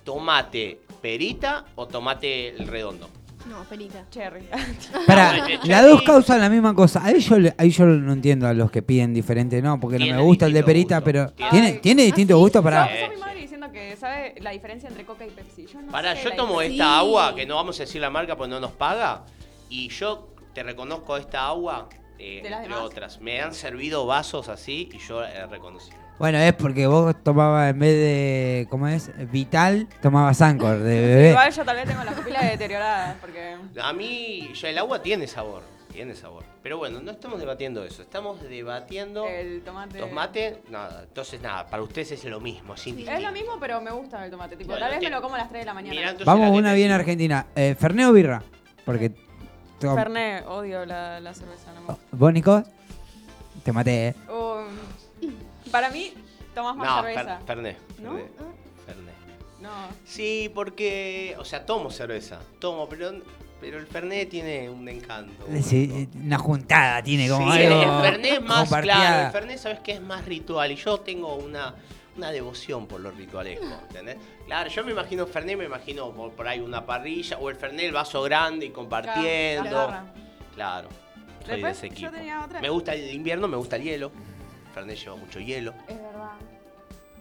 Tomate perita o tomate el redondo. No, perita. Cherry. Para, las dos causan la misma cosa. Ahí yo, le- ahí yo no entiendo a los que piden diferente, no, porque no me gusta el de distinto perita, gusto. pero Tiene- tiene, tiene distinto gusto Yo, para. Yo mi madre diciendo que sabe la diferencia entre Coca y Pepsi. Yo no Para, sé yo la tomo diferencia. esta Sí. agua, que no vamos a decir la marca porque no nos paga, y yo te reconozco esta agua, eh, De las entre demás. otras. Me han servido vasos así y yo he reconocido. Bueno, es porque vos tomabas en vez de, ¿cómo es? Vital, tomabas Anchor de bebé. Igual yo tal vez tengo las pupilas deterioradas porque... A mí ya el agua tiene sabor, tiene sabor. Pero bueno, no estamos debatiendo eso, estamos debatiendo El tomate... tomate, nada. Entonces nada, para ustedes es lo mismo, sin Es lo mismo, pero me gusta el tomate. Tipo, Bueno, tal vez me lo como a las 3 de la mañana. Mirá, Vamos una bien argentina. Eh, ¿Fernet o birra? Porque. Fernet, odio la, la cerveza. No me gusta. ¿Vos, Nico? Te maté, ¿eh? Um, para mí, tomas más No, cerveza. Fer- Fernet. ¿No? Fernet, Fernet. No. Sí, porque, o sea, tomo cerveza, tomo, pero, pero el Fernet tiene un encanto. Sí, una juntada tiene como Sí, algo. el Fernet es más claro, el Fernet sabes que es más ritual y yo tengo una, una devoción por lo ritualesco, ¿entendés? Claro, yo me imagino Fernet, me imagino por, por ahí una parrilla o el Fernet, el vaso grande y compartiendo. Claro, soy Después, de ese yo equipo. tenía otra. Me gusta el invierno, me gusta el hielo. Fernet lleva mucho hielo. Es verdad.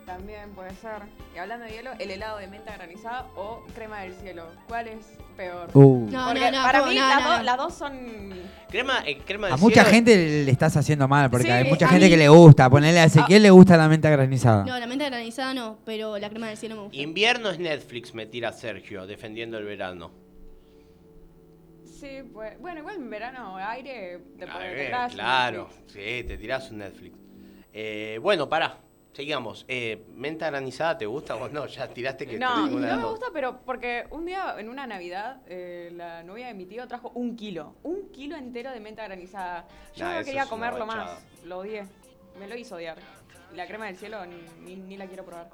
También puede ser. Y hablando de hielo, el helado de menta granizada o crema del cielo. ¿Cuál es peor? Uh. No, Porque no, no, para mí No, las, no, dos- no. las dos son... Crema, eh, crema de A mucha cielo- gente le estás haciendo mal, porque Sí, hay mucha gente mí- que le gusta. Ponerle a Ezequiel le gusta la menta granizada. No, la menta granizada no, pero la crema del cielo me gusta. Invierno es Netflix, me tira Sergio, defendiendo el verano. Sí, pues... Bueno, igual en verano, aire, te A puede ver, te traes un claro, Netflix. sí, te tirás un Netflix. Eh, bueno, pará, sigamos. Eh, ¿Menta granizada te gusta o no? Ya tiraste que No, te no me gusta, pero porque un día, en una Navidad, eh, la novia de mi tío trajo un kilo. Un kilo entero de menta granizada. Yo Nah, no quería comerlo más. Lo odié. Me lo hizo odiar. Y la crema del cielo ni, ni- ni la quiero probar.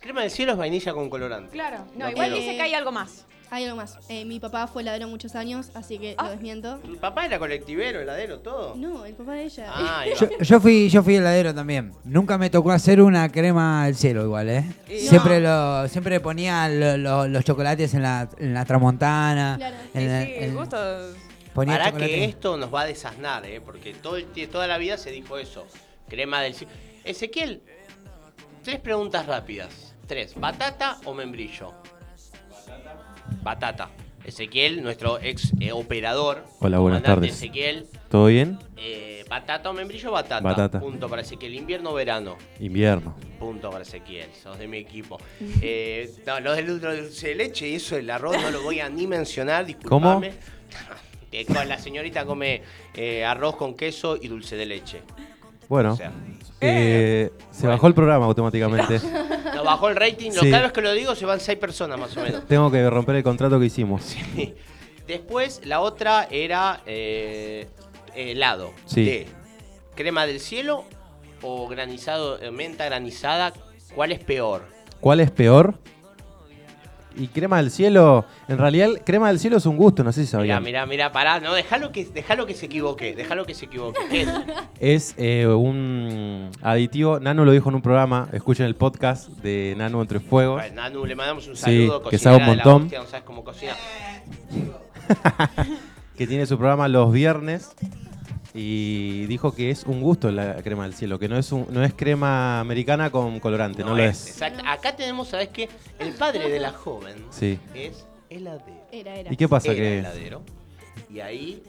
Crema del cielo es vainilla con colorante. Claro. No, No igual quiero. dice que hay algo más. Hay algo más. Eh, mi papá fue heladero muchos años, así que Ah. lo desmiento. ¿Tu papá era colectivero, heladero, todo? No, el papá de ella. Ah, ahí va. Yo, yo fui yo fui heladero también. Nunca me tocó hacer una crema del cielo igual, ¿eh? Y- Siempre lo siempre le ponía lo- lo- los chocolates en la, en la tramontana. Claro. en Sí, la- sí, en- gustos. ponía Para chocolate. que esto nos va a desasnar, ¿eh? Porque todo el tie- toda la vida se dijo eso. Crema del cielo. Ezequiel, tres preguntas rápidas. Tres, ¿batata o membrillo? Batata. Ezequiel, nuestro ex eh, operador. Hola, buenas tardes. Ezequiel, ¿Todo bien? eh, ¿batata o membrillo? Batata. Batata. Punto para Ezequiel. Invierno o verano. Invierno. Punto para Ezequiel, sos de mi equipo. Eh, no, lo del del dulce de leche y eso, el arroz, no lo voy a ni mencionar, ¿Cómo? disculpame. Que con la señorita come eh, arroz con queso y dulce de leche. Bueno, O sea, eh, se bajó el programa automáticamente. nos bajó el rating, lo- Sí. cada vez que lo digo se van seis personas más o menos. Tengo que romper el contrato que hicimos. Después, la otra era eh, helado Sí. de crema del cielo o granizado, eh, menta granizada. ¿Cuál es peor? ¿Cuál es peor? Y crema del cielo, en realidad crema del cielo es un gusto, no sé si Mirá, sabían. mirá, mirá, pará, no, déjalo que, déjalo que se equivoque, déjalo que se equivoque. ¿Qué es? Es eh, un aditivo, Nano lo dijo en un programa, escuchen el podcast de Nano Entre Fuegos. Bueno, Nanu, le mandamos un Sí, saludo. que sabe un montón. hostia, no sabes cómo cocina. que tiene su programa los viernes y dijo que es un gusto la crema del cielo, que no es un, no es crema americana con colorante, no, lo es. Exacto. Acá tenemos, ¿sabes qué? El padre de la joven Sí. es heladero. Era, era. ¿Y qué pasa Era que heladero. Y ahí,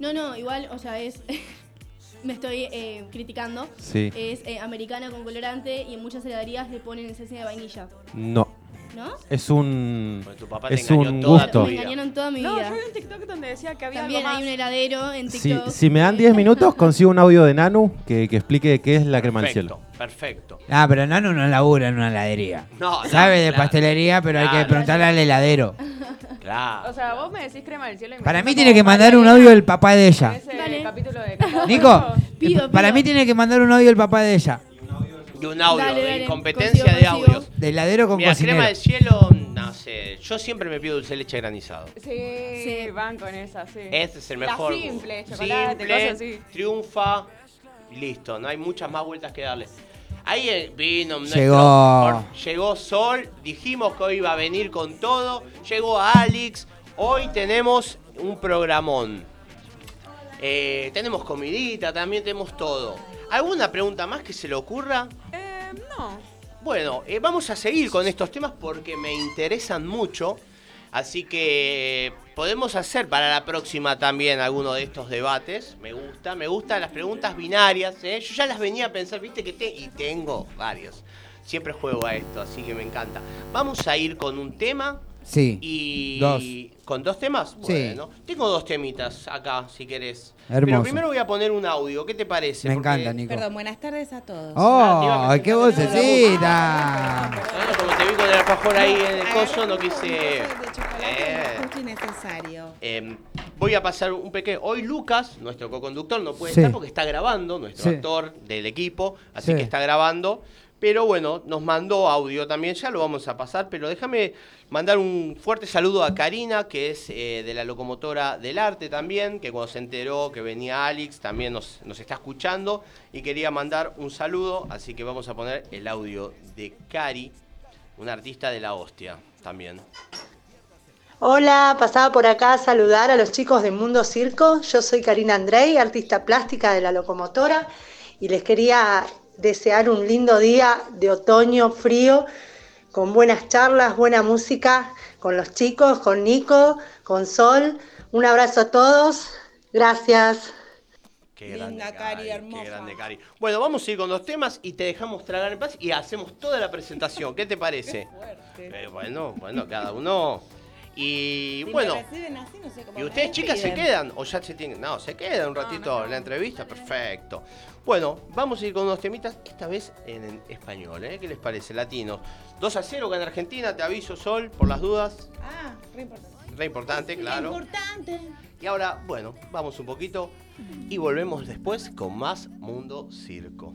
No, no, igual, o sea, es. me estoy eh, criticando. Sí. Es eh, americana con colorante y en muchas heladerías le ponen esencia de vainilla. no? ¿No? Es un Bueno, tu papá te es un toda tu gusto. Me vida. engañaron toda mi No, vida. yo vi un TikTok donde decía que había También algo hay más. un heladero en Si, TikTok. si me dan 10 minutos consigo un audio de Nanu que, que explique qué es la crema del cielo. perfecto. Ah, pero Nano no labura en una heladería. No, no, Sabe de claro. pastelería, pero hay que Claro. preguntarle al heladero. Claro. O sea, vos me decís crema del cielo y me Para mí tiene que mandar un audio del papá de ella. Ese Dale. capítulo de Casado Nico, Pido, para pido. mí tiene que mandar un audio del papá de ella. Un audio, Dale, de incompetencia consigo, de consigo. audios. De heladero con Mira, cocinero. crema del cielo, no sé. Yo siempre me pido dulce de leche granizado. Sí, Sí. van con esa, sí. Este es el La mejor. simple, chocolate, Simple, cosas así. triunfa listo. No hay muchas más vueltas que darle. Ahí vino nuestro- Llegó. por- llegó Sol, dijimos que hoy iba a venir con todo. Llegó Alex, Hoy tenemos un programón. Eh, tenemos comidita, también tenemos todo. ¿Alguna pregunta más que se le ocurra? Eh, no. Bueno, eh, vamos a seguir con estos temas porque me interesan mucho. Así que podemos hacer para la próxima también alguno de estos debates. Me gusta, me gustan las preguntas binarias. ¿eh? Yo ya las venía a pensar, viste que te y tengo varios. Siempre juego a esto, así que me encanta. Vamos a ir con un tema Sí. y Dos. con dos temas. Sí. Bueno, tengo dos temitas acá, si querés. Hermoso. Pero primero voy a poner un audio. ¿Qué te parece? Me Porque- encanta, Nico. Perdón, buenas tardes a todos. ¡Oh! ¡Qué vocecita! Bueno, como te vi con el alfajor ahí en el coso, no quise. Eh. justo y necesario. Eh, voy a pasar un pequeño. Hoy Lucas, nuestro co-conductor, no puede Sí. estar porque está grabando, nuestro Sí. actor del equipo, así Sí. que está grabando. Pero bueno, nos mandó audio también, ya lo vamos a pasar, pero déjame mandar un fuerte saludo a Karina, que es eh, de la locomotora del arte también, que cuando se enteró que venía Alex también nos, está escuchando y quería mandar un saludo, así que vamos a poner el audio de Cari, una artista de la hostia también. Hola, pasaba por acá a saludar a los chicos de Mundo Circo. Yo soy Karina Andrei, artista plástica de la locomotora, y les quería desear un lindo día de otoño frío, con buenas charlas, buena música, con los chicos, con Nico, con Sol. Un abrazo a todos. Gracias. Qué grande, Cari, Qué grande, Cari. Bueno, vamos a ir con los temas y te dejamos tragar en paz y hacemos toda la presentación. ¿Qué te parece? Eh, bueno, bueno, cada uno. Y Si bueno, reciben así, no sé cómo ¿y ustedes chicas se quedan? ¿O ya se tienen? No, se quedan un ratito en la entrevista. Perfecto. Bueno, vamos a ir con unos temitas, esta vez en español, ¿eh? ¿Qué les parece? Latinos. 2 a 0 gana Argentina, te aviso, Sol, por las dudas. Ah, re importante. Re importante, claro. Importante. Y ahora, bueno, vamos un poquito y volvemos después con más. Mundo Circo.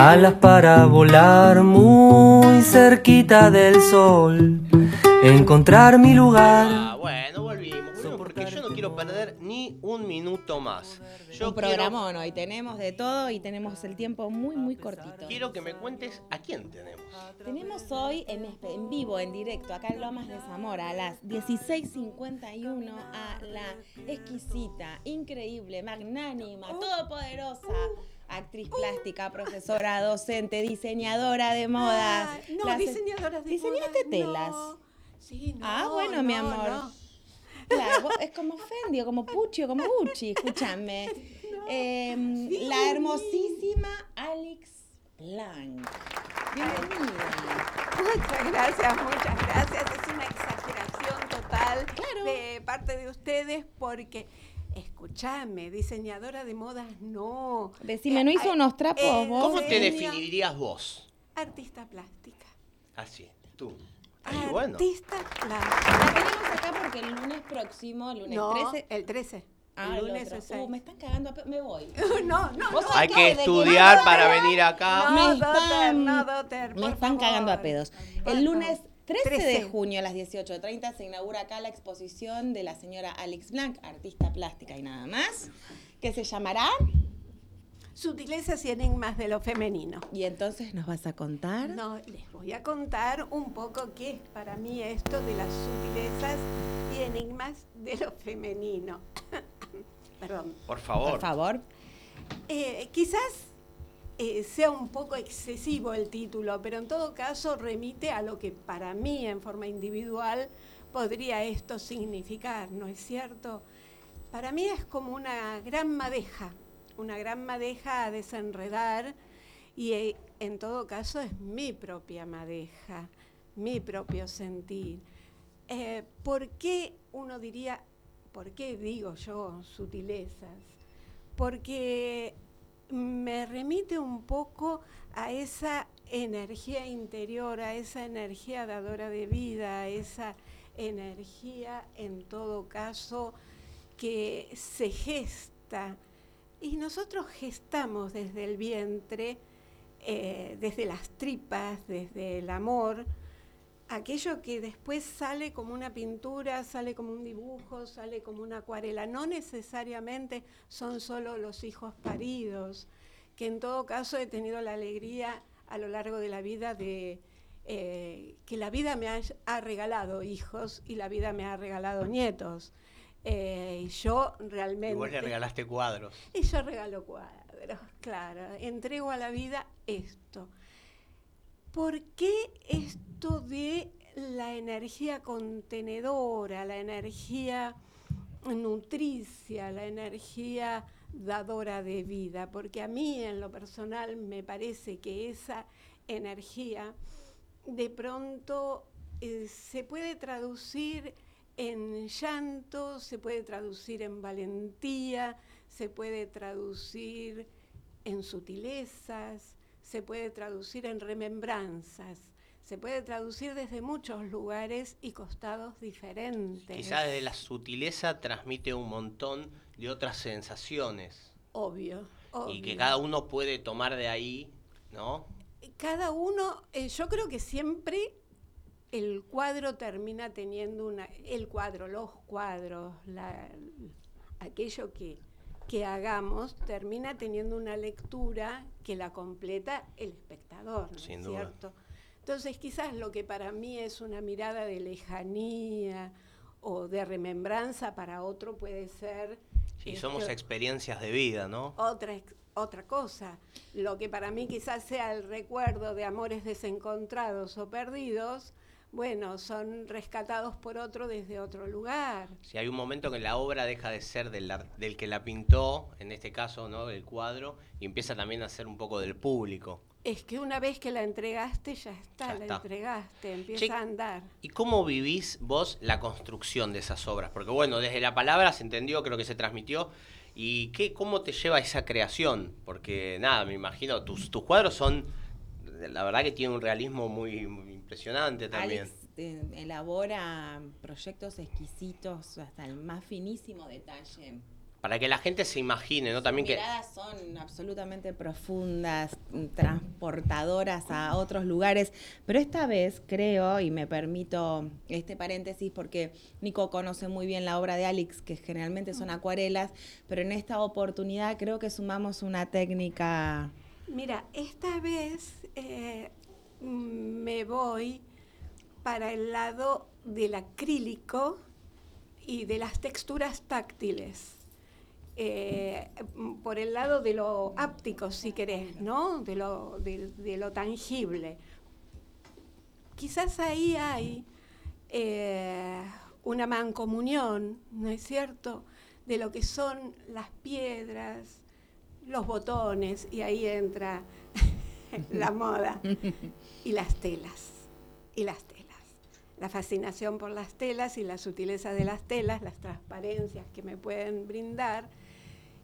alas para volar muy cerquita del sol, encontrar mi lugar. Ah, bueno, volvimos, volvimos, porque yo no quiero perder ni un minuto más. Yo un programón hoy. Tenemos de todo y tenemos el tiempo muy, muy cortito. quiero, que me cuentes a quién tenemos. Tenemos hoy en, en vivo, en directo, acá en Lomas de Zamora, a las 16.51, a la exquisita, increíble, magnánima, todopoderosa actriz plástica, profesora, docente, diseñadora de modas. Ah, no, Las- diseñadoras de ¿Diseñaste modas, telas? no. Sí, no, ah, bueno, mi amor. no. Claro, vos- es como Fendi, o como Pucci, o como Gucci, escúchame. Em, La hermosísima Alex Blanc. Bienvenida. Muchas gracias, muchas gracias. Es una exageración total de parte de ustedes porque, escúchame, diseñadora de modas, no. Decime, ¿no hizo Eh, unos trapos eh, vos? ¿Cómo te definirías vos? Artista plástica. Así, tú. Bueno. Artista La plástica. tenemos acá porque el lunes próximo, el lunes No, 13. el 13. Ah, el lunes. Uh, me están cagando a pe- Me voy. No, no, ¿Vos no. Hay que estudiar no, para no, venir acá. No, me Doter, están, no, Doter, me están cagando a pedos. El lunes favor. 13, de 13. junio a las 18.30 se inaugura acá la exposición de la señora Alex Blanc, artista plástica y nada más, que se llamará... Sutilezas y enigmas de lo femenino. Y entonces nos vas a contar... No, les voy a contar un poco qué es para mí esto de las sutilezas y enigmas de lo femenino. Perdón. Por favor. Por favor. Eh, quizás eh, sea un poco excesivo el título, pero en todo caso remite a lo que para mí en forma individual podría esto significar, ¿no es cierto? Para mí es como una gran madeja, una gran madeja a desenredar y eh, en todo caso es mi propia madeja, mi propio sentir. Eh, ¿Por qué uno diría, por qué digo yo sutilezas? Porque me remite un poco a esa energía interior, a esa energía dadora de vida, a esa energía en todo caso que se gesta. Y nosotros gestamos desde el vientre, eh, desde las tripas, desde el amor, aquello que después sale como una pintura, sale como un dibujo, sale como una acuarela. No necesariamente son solo los hijos paridos, que en todo caso he tenido la alegría a lo largo de la vida de eh, que la vida me ha, ha regalado hijos y la vida me ha regalado nietos. Eh, y yo realmente... Y vos le regalaste cuadros. Y yo regalo cuadros, claro. Entrego a la vida esto. ¿Por qué esto de la energía contenedora, la energía nutricia, la energía dadora de vida? Porque a mí en lo personal me parece que esa energía de pronto eh, se puede traducir en llanto, se puede traducir en valentía, se puede traducir en sutilezas, se puede traducir en remembranzas, se puede traducir desde muchos lugares y costados diferentes. Quizás desde la sutileza transmite un montón de otras sensaciones. Obvio, Y que obvio. cada uno puede tomar de ahí, ¿no? Cada uno, eh, yo creo que siempre el cuadro termina teniendo una, el cuadro, los cuadros, la- aquello que, que hagamos, termina teniendo una lectura que la completa el espectador, ¿no Sin es duda. cierto? Entonces quizás lo que para mí es una mirada de lejanía o de remembranza, para otro puede ser... Sí, este, somos experiencias de vida, ¿no? otra, otra cosa. Lo que para mí quizás sea el recuerdo de amores desencontrados o perdidos, bueno, son rescatados por otro desde otro lugar. Si hay un momento en que la obra deja de ser del, del que la pintó, en este caso, ¿no? Del cuadro, y empieza también a ser un poco del público. Es que una vez que la entregaste, ya está, Ya la está. entregaste, empieza Che, a andar. ¿Y cómo vivís vos la construcción de esas obras? Porque bueno, desde la palabra se entendió, creo que se transmitió. ¿Y qué, cómo te lleva esa creación? Porque nada, me imagino, tus, tus cuadros son, la verdad que tienen un realismo muy, muy impresionante también. Alex eh, elabora proyectos exquisitos hasta el más finísimo detalle. Para que la gente se imagine, ¿no? También Sus que... miradas son absolutamente profundas, transportadoras a otros lugares, pero esta vez creo, y me permito este paréntesis porque Nico conoce muy bien la obra de Alex, que generalmente son acuarelas, pero en esta oportunidad creo que sumamos una técnica... Mira, esta vez eh, me voy para el lado del acrílico y de las texturas táctiles. Eh, por el lado de lo áptico, si querés, ¿no? De lo, de- de lo tangible. Quizás ahí hay eh, una mancomunión, ¿no es cierto?, de lo que son las piedras, los botones, y ahí entra la moda, y las telas, y las telas. La fascinación por las telas y la sutileza de las telas, las transparencias que me pueden brindar.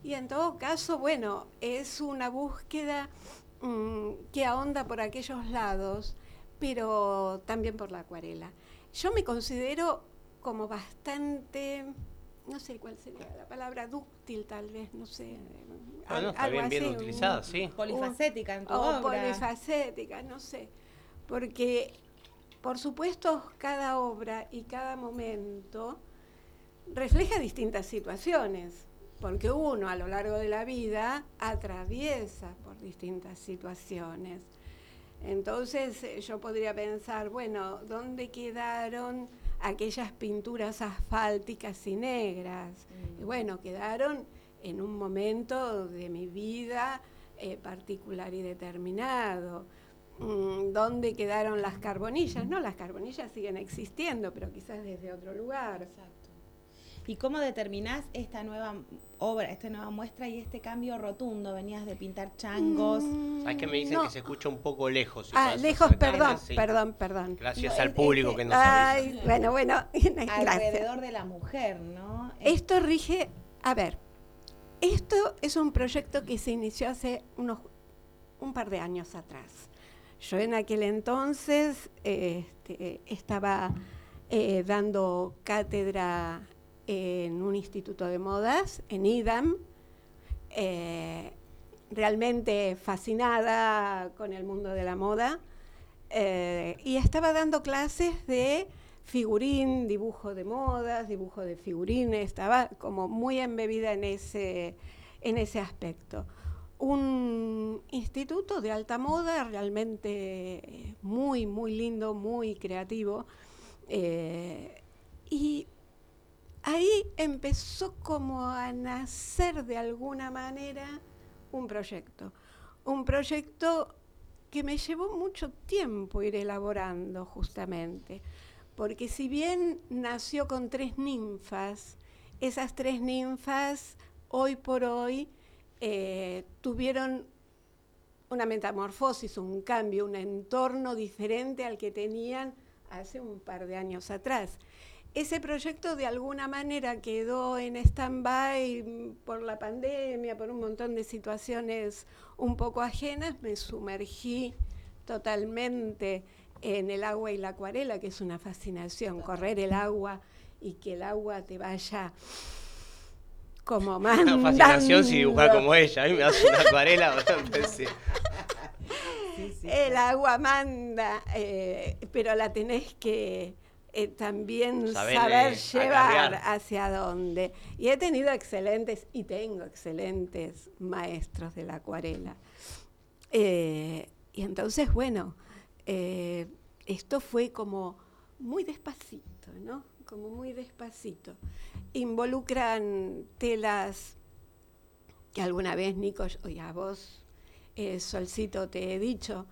Y en todo caso, bueno, es una búsqueda mm, que ahonda por aquellos lados, pero también por la acuarela. Yo me considero como bastante, no sé cuál sería la palabra, dúctil tal vez, no sé. Bueno, está bien, bien así, un- utilizada, sí. Polifacética en tu o obra. polifacética, no sé. Porque, por supuesto, cada obra y cada momento refleja distintas situaciones, porque uno a lo largo de la vida atraviesa por distintas situaciones. Entonces eh, yo podría pensar, bueno, ¿dónde quedaron aquellas pinturas asfálticas y negras? Y bueno, quedaron en un momento de mi vida eh, particular y determinado. Mm, ¿Dónde quedaron las carbonillas? No, las carbonillas siguen existiendo, pero quizás desde otro lugar. ¿Y cómo determinás esta nueva obra, esta nueva muestra y este cambio rotundo? Venías de pintar changos. ¿Sabes que me dicen no. que se escucha un poco lejos? si Ah, lejos, perdón, Sí. perdón, perdón. Gracias No, al público que nos avisa. Ay, bueno, bueno, gracias. Alrededor de la mujer, ¿no? Esto rige, a ver, esto es un proyecto que se inició hace unos un par de años atrás. Yo en aquel entonces este, estaba eh, dando cátedra en un instituto de modas, en IDAM, eh, realmente fascinada con el mundo de la moda, eh, y estaba dando clases de figurín, dibujo de modas, dibujo de figurines, estaba como muy embebida en ese, en ese aspecto. Un instituto de alta moda realmente eh, muy, muy lindo, muy creativo. eh, y ahí empezó como a nacer de alguna manera un proyecto. Un proyecto que me llevó mucho tiempo ir elaborando justamente, porque si bien nació con tres ninfas, esas tres ninfas hoy por hoy eh, tuvieron una metamorfosis, un cambio, un entorno diferente al que tenían hace un par de años atrás. Ese proyecto de alguna manera quedó en stand-by por la pandemia, por un montón de situaciones un poco ajenas. Me sumergí totalmente en el agua y la acuarela, que es una fascinación, correr el agua y que el agua te vaya como mandando. Una fascinación si dibujar como ella. A mí me hace una acuarela bastante. sí. El agua manda, eh, pero la tenés que eh, también Saber, saber, eh, llevar acarrear. hacia dónde. Y he tenido excelentes, y tengo excelentes maestros de la acuarela. Eh, y entonces, bueno, eh, esto fue como muy despacito, ¿no? Como muy despacito. Involucran telas que alguna vez, Nico, y a vos, Solcito, te he dicho,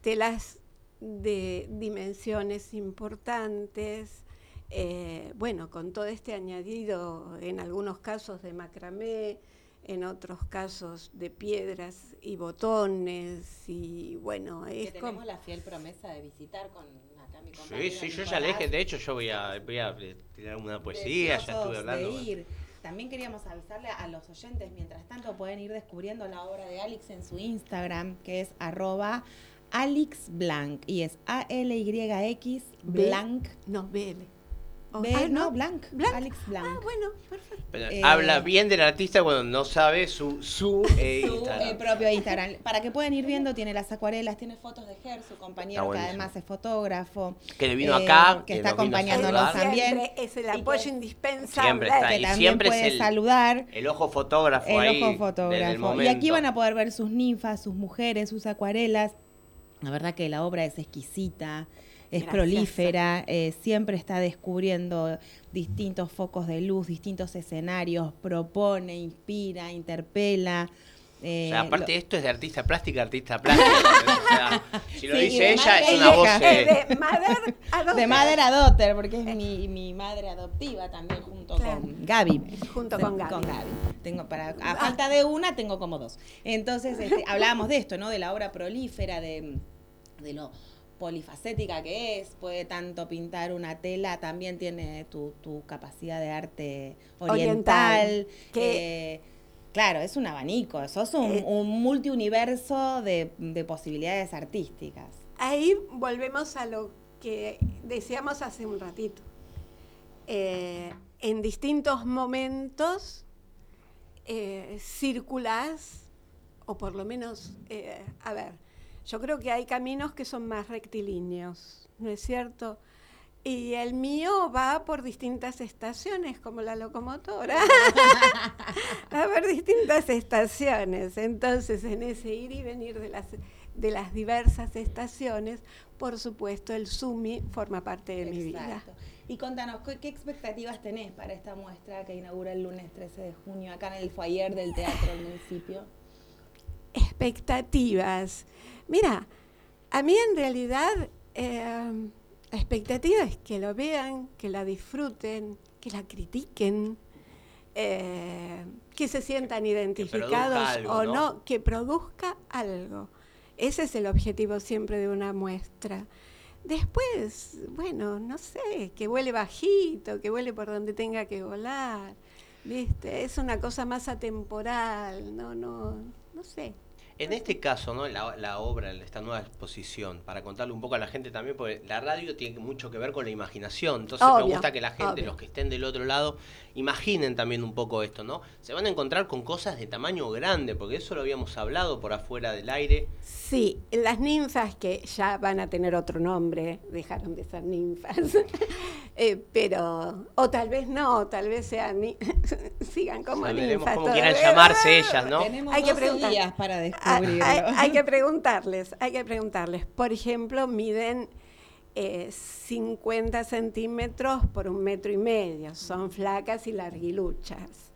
telas de dimensiones importantes, eh, bueno, con todo este añadido, en algunos casos de macramé, en otros casos de piedras y botones, y bueno, Que es como... tenemos la fiel promesa de visitar con acá mi Sí, compañero sí, yo ya le dije, de hecho yo voy a, voy a tirar una poesía, ya estuve hablando. de ir. También queríamos avisarle a los oyentes, mientras tanto pueden ir descubriendo la obra de Alex en su Instagram, que es arroba alixblanc, y es A-L-Y-X B- blanc. No, BL. Oh, B- ah, no, no, blanc, Blanc. Alex Blanc. Ah, bueno, perfecto. Pero Eh, habla bien del artista cuando no sabe su, su, eh, su Instagram. eh, propio Instagram. Para que puedan ir viendo, tiene las acuarelas, tiene fotos de Ger, su compañero que además es fotógrafo. Que vino eh, acá, que, que está nos vino a acompañándonos también. Siempre es el apoyo indispensable. Siempre está, que y también siempre puede es el, saludar. el ojo fotógrafo El ahí. ojo fotógrafo. Y aquí van a poder ver sus ninfas, sus mujeres, sus acuarelas. La verdad que la obra es exquisita, es Gracias. prolífera, eh, siempre está descubriendo distintos focos de luz, distintos escenarios, propone, inspira, interpela. Eh, O sea, aparte lo- esto es de artista plástica, artista plástica. o sea, si lo Sí, dice ella, madre es una voz... eh, De mother a de madre a daughter, porque es mi, mi madre adoptiva también junto Claro. con Gaby. Junto con Gaby. Tengo para, a Ah. falta de una, tengo como dos. Entonces, este, hablábamos de esto, ¿no? De la obra prolífera, de, de lo polifacética que es, puede tanto pintar una tela, también tiene tu, tu capacidad de arte oriental. Oriental, que- eh, claro, es un abanico, sos un, Eh, un multiuniverso de, de posibilidades artísticas. Ahí volvemos a lo que decíamos hace un ratito. Eh, en distintos momentos eh, circulás, o por lo menos, eh, a ver, yo creo que hay caminos que son más rectilíneos, ¿no es cierto? Y el mío va por distintas estaciones, como la locomotora. va por distintas estaciones. Entonces, en ese ir y venir de las, de las diversas estaciones, por supuesto, el SUMI forma parte de mi vida. Exacto. Y contanos, ¿qué, qué expectativas tenés para esta muestra que inaugura el lunes 13 de junio acá en el foyer del Teatro del Municipio? expectativas. Mira, a mí en realidad eh, la expectativa es que lo vean, que la disfruten, que la critiquen, eh, que se sientan identificados algo, o ¿no? no, que produzca algo. Ese es el objetivo siempre de una muestra. Después, bueno, no sé, que vuele bajito, que vuele por donde tenga que volar, ¿viste? Es una cosa más atemporal, no, no, no sé. En este caso, ¿no? La, la obra, esta nueva exposición, para contarle un poco a la gente también, porque la radio tiene mucho que ver con la imaginación. Entonces me gusta que la gente, obvio. los que estén del otro lado, imaginen también un poco esto, ¿no? Se van a encontrar con cosas de tamaño grande, porque eso lo habíamos hablado por afuera del aire. Sí, las ninfas que ya van a tener otro nombre, dejaron de ser ninfas, Eh, pero, o tal vez no, tal vez sean ni- sigan como Ya veremos ninfas. cómo quieran llamarse ellas, ¿no? Tenemos Hay que 12 preguntar. días para Ah, descubrirlo. Hay, hay que preguntarles, hay que preguntarles. Por ejemplo, miden eh, 50 centímetros por un metro y medio, son flacas y larguiluchas.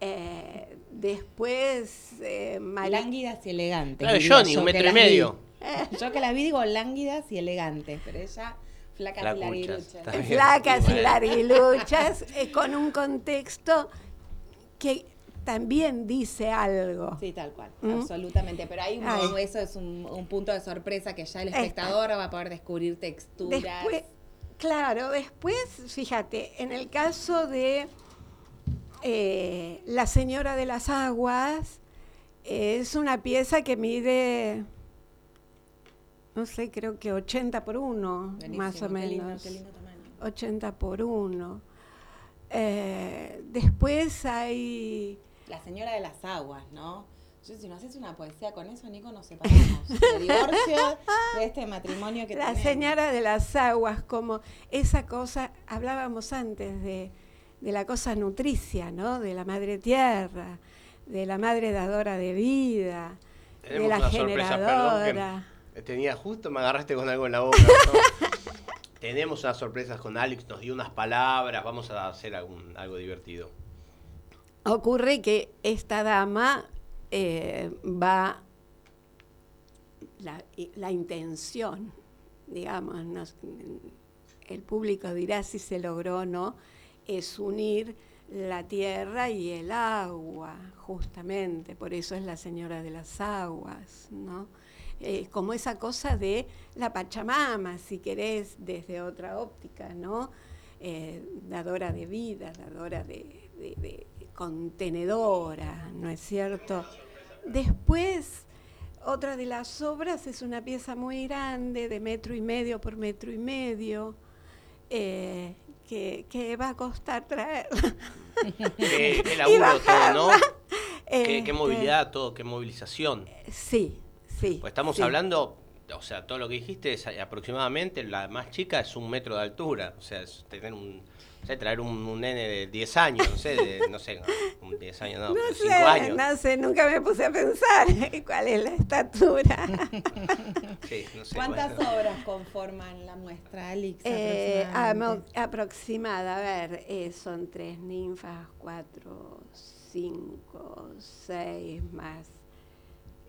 Eh, después, eh, Lánguidas y elegantes. Claro, Johnny, yo un metro y medio. vi. Yo que las vi digo lánguidas y elegantes, pero ella flacas y larguiluchas. flacas y larguiluchas, eh, con un contexto que también dice algo. Sí, tal cual, ¿Mm? absolutamente. Pero hay un, Ay. eso es un, un punto de sorpresa que ya el espectador va a poder descubrir texturas. Después, claro, después, fíjate, en el caso de eh, La Señora de las Aguas, eh, es una pieza que mide, no sé, creo que 80 por 1, Buenísimo, más o qué lindo, menos. qué lindo tamaño. 80 por 1. después hay... La señora de las aguas, ¿no? Yo, si no haces una poesía con eso, Nico, nos separamos. De divorcio de este matrimonio que La tenemos. señora de las aguas, como esa cosa, hablábamos antes de, de la cosa nutricia, ¿no? De la madre tierra, de la madre dadora de vida, Tenemos de la una sorpresa, generadora. perdón, que tenía justo, me agarraste con algo en la boca. ¿no? Tenemos unas sorpresas con Alex, nos dio unas palabras, vamos a hacer algún, algo divertido. Ocurre que esta dama eh, va, la, la intención digamos, el público dirá si se logró o no, es unir la tierra y el agua, justamente, por eso es la señora de las aguas, ¿no? Como esa cosa de la Pachamama, si querés, desde otra óptica, ¿no? Eh, dadora de vida, dadora de contenedora, ¿no es cierto? Después, otra de las obras es una pieza muy grande, de metro y medio por metro y medio, eh, que, que va a costar traer. Qué, laburo todo. ¿no? Qué, qué Este, movilidad todo, qué movilización. Sí, sí. Pues estamos sí. hablando, o sea, todo lo que dijiste es aproximadamente, la más chica es un metro de altura. O sea, es tener un, traer un, un nene de 10 años, no sé, de, no sé, un 10 años, no, No pero 5 sé, años. no sé, nunca me puse a pensar cuál es la estatura. Sí, no sé, ¿Cuántas bueno. obras conforman la muestra, Alix? Eh, aproximada, a ver, eh, son tres ninfas, cuatro, cinco, seis más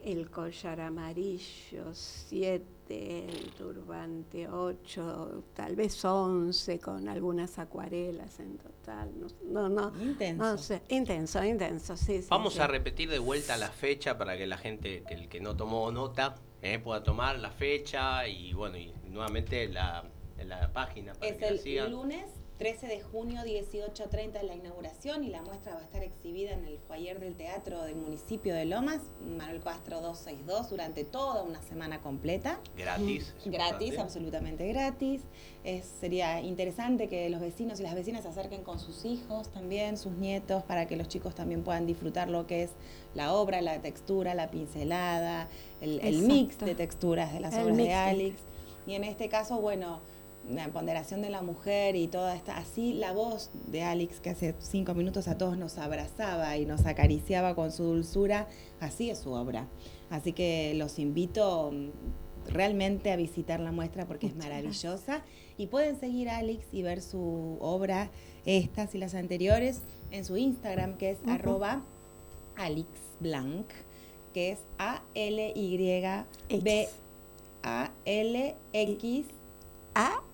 el collar amarillo, siete, el turbante, ocho, tal vez once con algunas acuarelas en total. No, no, no, Intenso. no sé, intenso, intenso, sí. sí, Vamos sí. a repetir de vuelta la fecha para que la gente, que el que no tomó nota, eh, pueda tomar la fecha y bueno, y nuevamente la, la página para Es que la el sigan. lunes 13 de junio, 18.30 la inauguración y la muestra va a estar exhibida en el foyer del Teatro del municipio de Lomas, Manuel Castro 262, durante toda una semana completa. Gratis. es Gratis, importante. absolutamente gratis. Es, sería interesante que los vecinos y las vecinas se acerquen con sus hijos también, sus nietos, para que los chicos también puedan disfrutar lo que es la obra, la textura, la pincelada, el, el mix de texturas de las El obras de- Alex. Y en este caso, bueno, la ponderación de la mujer y toda esta, así la voz de Alex, que hace cinco minutos a todos nos abrazaba y nos acariciaba con su dulzura, así es su obra. Así que los invito mm, realmente a visitar la muestra porque es maravillosa. Y pueden seguir a Alex y ver su obra, estas y las anteriores, en su Instagram, que es Ujú. arroba alixblanc, que es A-L-Y-B. A-L-X. A-L-Y-X.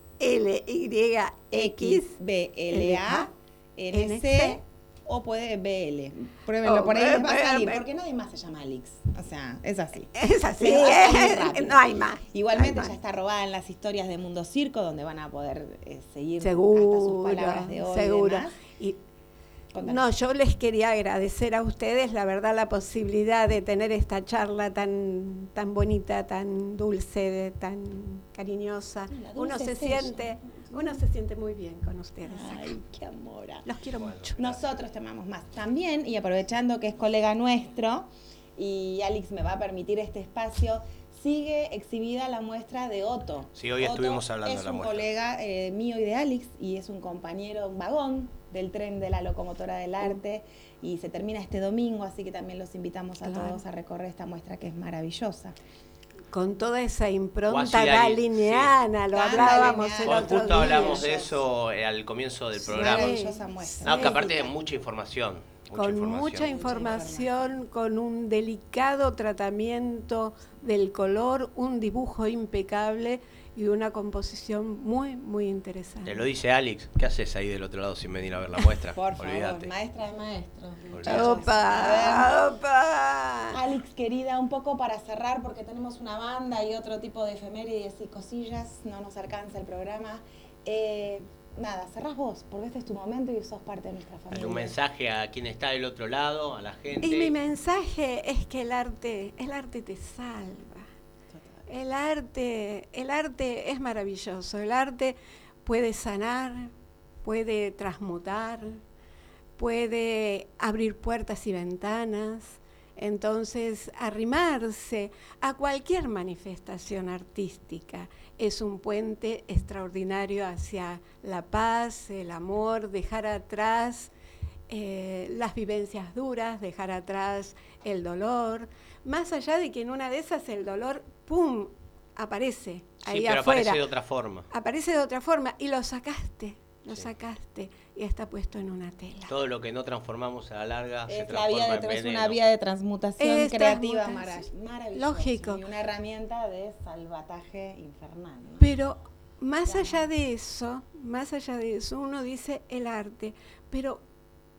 B-L-A-N-C o puede BL. Pruébenlo Oh, por ahí, les va a salir, porque nadie más se llama Alix. O sea, es así. Es así, eh, no hay más. Igualmente No hay ya está robada en las historias de Mundo Circo, donde van a poder eh, seguir hasta sus palabras de hoy. seguro. Y-. no, yo les quería agradecer a ustedes, la verdad, la posibilidad de tener esta charla tan, tan bonita, tan dulce, de- tan cariñosa. Uno se es ella. siente, uno se siente muy bien con ustedes. acá. Ay, qué amora. Los quiero mucho. Nosotros te amamos más también y aprovechando que es colega nuestro y Alex me va a permitir este espacio, sigue exhibida la muestra de Otto. Sí, hoy Otto estuvimos hablando es de la un muestra. colega eh, mío y de Alex y es un compañero, un vagón del tren de la locomotora del arte y se termina este domingo, así que también los invitamos a Claro. todos a recorrer esta muestra que es maravillosa. Con toda esa impronta Dali, daliniana, lo hablábamos el otro justo día. hablamos de eso eh, al comienzo del Sí, programa. maravillosa muestra. No, que aparte de mucha información. Mucha con información. mucha información, con un delicado tratamiento del color, un dibujo impecable y una composición muy, muy interesante. Te lo dice Alex. ¿Qué haces ahí del otro lado sin venir a ver la muestra? Por favor, maestra de maestros. Olvídate. ¡Opa! ¡Opa! Alex, querida, un poco para cerrar, porque tenemos una banda y otro tipo de efemérides y cosillas, no nos alcanza el programa. Eh, nada, cerrás vos, porque este es tu momento y sos parte de nuestra familia. Un mensaje a quien está del otro lado, a la gente. Y mi mensaje es que el arte, el arte te salva. El arte, el arte es maravilloso. El arte puede sanar, puede transmutar, puede abrir puertas y ventanas. Entonces, arrimarse a cualquier manifestación artística es un puente extraordinario hacia la paz, el amor, dejar atrás eh, las vivencias duras, dejar atrás el dolor, más allá de que en una de esas el dolor, ¡pum!, aparece Sí, ahí pero afuera. aparece de otra forma. Aparece de otra forma y lo sacaste, lo sacaste y está puesto en una tela. Todo lo que no transformamos a la larga se Es, la vía transforma de, en es una vía de transmutación Es creativa transmutación. maravillosa. Lógico. Y una herramienta de salvataje infernal. ¿no? Pero más allá de eso, más allá de eso, uno dice el arte, pero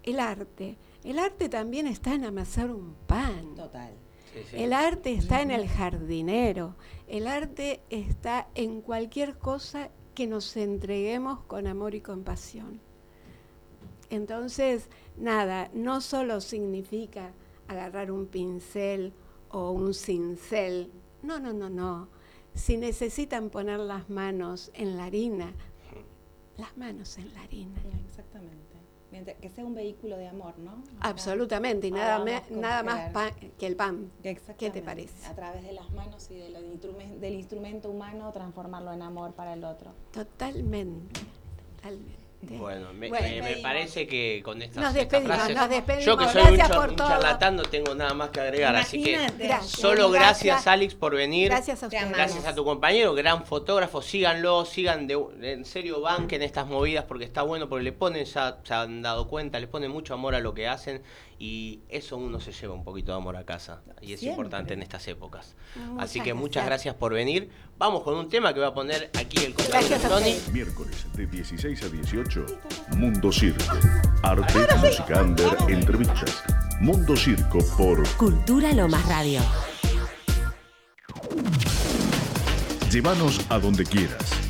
el arte, el arte también está en amasar un pan. Total. Sí, sí. El arte está en el jardinero, el arte está en cualquier cosa que nos entreguemos con amor y compasión. Entonces, nada, no solo significa agarrar un pincel o un cincel, no, no, no, no. Si necesitan poner las manos en la harina, las manos en la harina. Exactamente. Que sea un vehículo de amor, ¿no? Absolutamente, y nada, me- nada más pan- que el pan. ¿Qué te parece? A través de las manos y de lo- del instrumento humano, transformarlo en amor para el otro. Totalmente, totalmente. Bueno, me, Bueno, me- me despedimos. parece que con estas, Nos estas despedimos, frases, nos despedimos. yo que soy Gracias un, charlatán no tengo nada más que agregar, así que. Gracias. solo gracias Gracias. Alex por venir. Gracias a ustedes. Gracias a tu compañero, gran fotógrafo, síganlo, sigan de, en serio banquen estas movidas porque está bueno, porque le ponen, ya se han dado cuenta, le ponen mucho amor a lo que hacen y eso uno se lleva un poquito de amor a casa y es Siempre. importante en estas épocas. Muchas Así que muchas gracias. gracias por venir. Vamos con un tema que va a poner aquí el compañero Tony. Miércoles de 16 a 18, Mundo Circo. Arte, música under, entrevistas. Mundo Circo por Cultura Lomas Radio. Llévanos a donde quieras.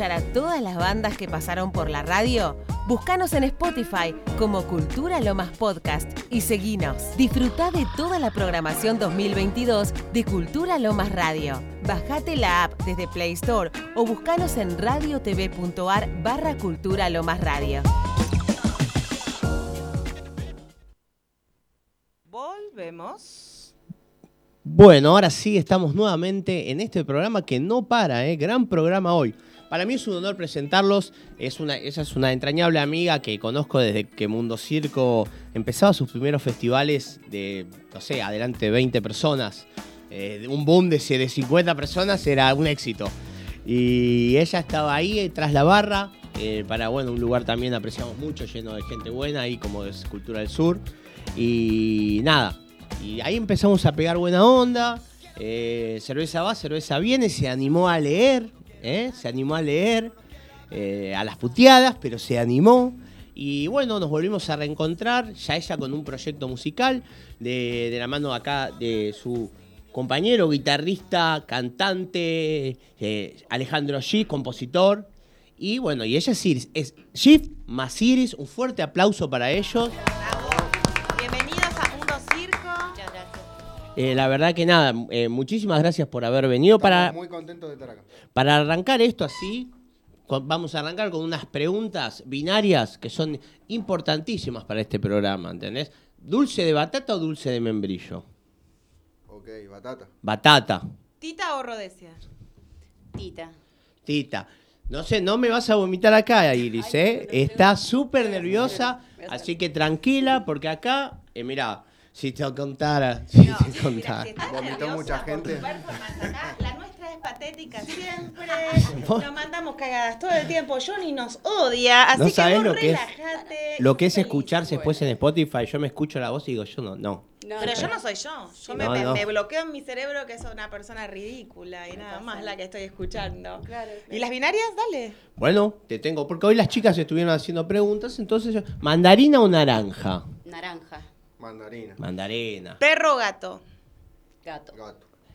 Escuchar a todas las bandas que pasaron por la radio? Búscanos en Spotify como Cultura Lomas Podcast y seguinos. Disfrutá de toda la programación 2022 de Cultura Lomas Radio. Bajate la app desde Play Store o buscanos en radiotv.ar barra Cultura Lomas Radio. Volvemos. Bueno, ahora sí estamos nuevamente en este programa que no para, ¿eh? gran programa hoy. Para mí es un honor presentarlos. Es esa es una entrañable amiga que conozco desde que Mundo Circo empezaba sus primeros festivales de, no sé, adelante de 20 personas. Eh, un boom de, de 50 personas era un éxito. Y ella estaba ahí eh, tras la barra, eh, para bueno, un lugar también apreciamos mucho, lleno de gente buena, ahí como es Cultura del Sur. Y nada, y ahí empezamos a pegar buena onda. cerveza va, cerveza viene, se animó a leer, ¿eh? se animó a leer eh, a las puteadas, pero se animó. Y bueno, nos volvimos a reencontrar, ya ella con un proyecto musical, de, de la mano acá de su compañero, guitarrista, cantante, eh, Alejandro G, compositor. Y bueno, y ella es Iris, es Shift más Iris, un fuerte aplauso para ellos. Eh, la verdad que nada, eh, muchísimas gracias por haber venido para, Muy contento de estar acá. para arrancar esto así. con- vamos a arrancar con unas preguntas binarias que son importantísimas para este programa, ¿entendés? ¿Dulce de batata o dulce de membrillo? Ok, batata. Batata, ¿Tita o Rodesia? Tita. tita. No sé, no me vas a vomitar acá, Iris, ¿eh? Está súper nerviosa, así que tranquila, porque acá, eh, mirá, si te contara, si te contara. Vomitó mucha gente. La nuestra es patética siempre. Nos mandamos cagadas todo el tiempo. Johnny nos odia, así No que sabés vos lo que es-. Lo que es escucharse después en Spotify, yo me escucho la voz y digo, yo no, no. Pero yo no soy yo. Yo me, No, me- no. me bloqueo en mi cerebro que soy una persona ridícula y nada más la que estoy escuchando. ¿Y las binarias? Dale. Bueno, te tengo, porque hoy las chicas estuvieron haciendo preguntas, entonces yo, ¿mandarina o naranja? Naranja. Mandarina. Mandarina. Perro o gato. Gato.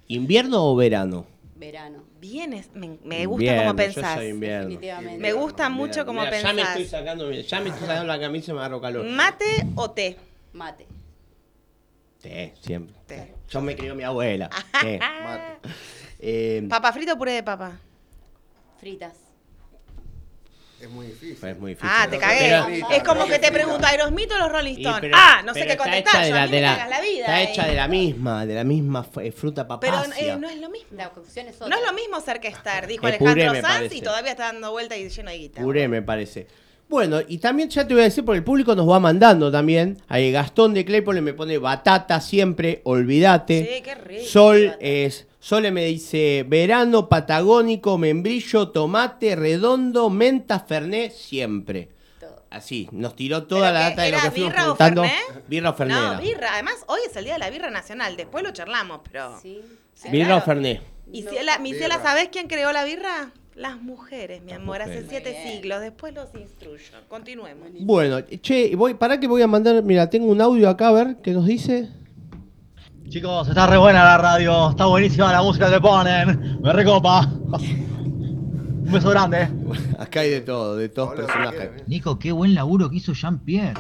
¿Invierno o verano? Verano. Bien, es- me, me gusta Invierno, cómo yo pensás. soy invierno. Definitivamente. Me gusta mucho cómo Mira, Ya me pensás. estoy sacando, ya me estoy sacando la camisa y me agarro calor. ¿Mate o té? Mate. Té, siempre. Yo me crió mi abuela. Té. Eh, ¿Papa frita o puré de papa? Fritas. Es muy difícil. es muy difícil. Ah, te cagué. Pero- es como que te pregunto, ¿Aerosmith o los Rolling Stones? pero- ah, no sé pero qué está contestar. hecha de la- de la- la vida. Está eh. hecha de la misma, de la misma f- fruta Pero papacia. eh, no es lo mismo. La cocción es otra. No es lo mismo ser que estar, dijo Alejandro Sanz y todavía está dando vuelta y lleno de guita. Puré, me parece. Bueno, y también ya te voy a decir, porque el público nos va mandando también. Ahí Gastón de Claypole me pone batata siempre, olvídate. Sí, qué rico. Sol es. Sole me dice verano, patagónico, membrillo, tomate, redondo, menta, ferné, siempre. Así, nos tiró toda la data de lo ¿Era que fuimos birra o preguntando. fernet? Birra o ferné. No, era. birra. Además, hoy es el día de la birra nacional. Después lo charlamos, pero. Sí. Birra o ferné. Y mi Ciela, Birra. ¿sabés quién creó la birra? Las mujeres, mi amor, hace siete siglos. Después los instruyo. Continuemos. Bueno, che, voy, para que voy a mandar, mira, tengo un audio acá, a ver, ¿qué nos dice? Chicos, está re buena la radio, está buenísima la música que ponen, me recopa. Un beso grande. Acá hay de todo, de todos personajes. Nico, qué buen laburo que hizo Jean-Pierre.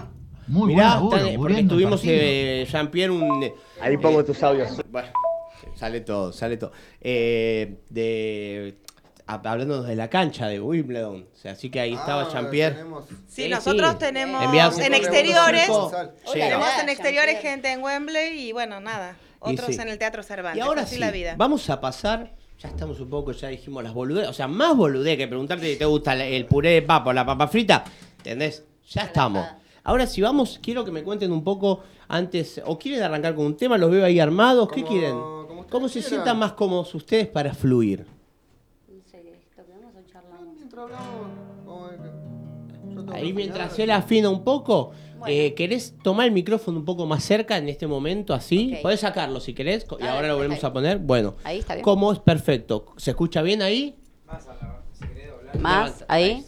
Muy Mirá, buen laburo, está- porque tuvimos eh, Jean-Pierre un... Ahí pongo tus audios. Bueno, sale todo, sale todo. Eh, de... Hablando de la cancha de Wimbledon. O sea, así que ahí estaba Ah, Jean-Pierre. Sí, nosotros tenemos en exteriores. Sí. Tenemos en exteriores gente en Wembley y bueno, nada. Otros sí. en el Teatro Cervantes. Y ahora así sí, la vida. vamos a pasar. Ya estamos un poco, ya dijimos las boludez. O sea, más boludez que preguntarte si te gusta el- puré de papa o la papa frita. ¿Entendés? Ya estamos. Ahora si vamos, quiero que me cuenten un poco antes. ¿O quieren arrancar con un tema? ¿Los veo ahí armados? ¿Qué quieren? ¿Cómo se quieran. sientan más cómodos ustedes para fluir? Ahí mientras él afina un poco, eh, ¿querés tomar el micrófono un poco más cerca en este momento? Así. Ok. Podés sacarlo si querés. Y ahora lo volvemos a poner. Bueno. Ahí está bien. ¿Cómo es perfecto? ¿Se escucha bien ahí? Más, ahí.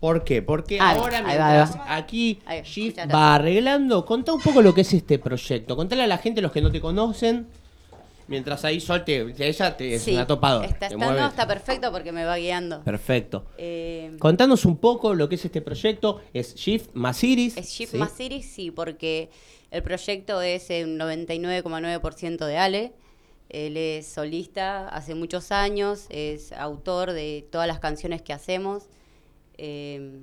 ¿Por qué? Porque Ah, ahora mientras aquí Shift va arreglando, contá un poco lo que es este proyecto. Contale a la gente, los que no te conocen, Mientras ahí Sol te, ella te, es Sí, una topadora. Está, te está- mueve. no, está perfecto porque me va guiando. Perfecto. Eh, Contanos un poco lo que es este proyecto. Es Shift Masiris. Es Shift ¿sí? Masiris, sí, porque el proyecto es un 99,9% de Ale. Él es solista hace muchos años, es autor de todas las canciones que hacemos. eh,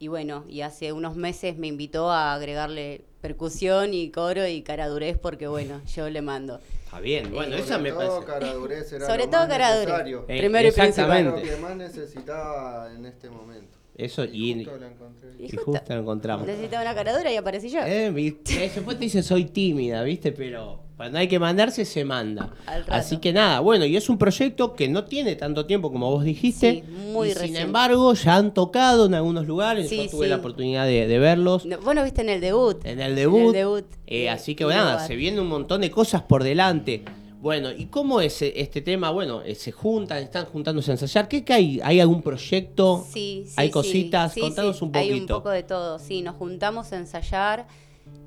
y bueno, y hace unos meses me invitó a agregarle percusión y coro y caradurez porque bueno, yo le mando. Está bien, bueno, Eh, esa me Sobre todo parece. caradurez era Sobre lo todo más caradurez. necesario. Eh, Primero y principal. Lo que más necesitaba en este momento. Eso, y, Justo la encontré. y justo la encontramos. Necesitaba una caradura y aparecí yo. Eh, viste, después te dicen soy tímida, ¿viste? Pero cuando hay que mandarse, se manda. Así que nada, bueno, y es un proyecto que no tiene tanto tiempo como vos dijiste. Sí, muy y sin embargo, ya han tocado en algunos lugares. Sí, Yo tuve sí. la oportunidad de, de verlos. No, vos lo viste en el debut. En el debut. el debut. Eh, así que nada, se viene un montón de cosas por delante. Bueno, ¿y cómo es eh, este tema? Bueno, eh, se juntan, están juntándose a ensayar. ¿Qué, qué hay? ¿Hay algún proyecto? Sí, sí, ¿Hay cositas? Contanos un poquito. Hay un poco de todo, sí. Nos juntamos a ensayar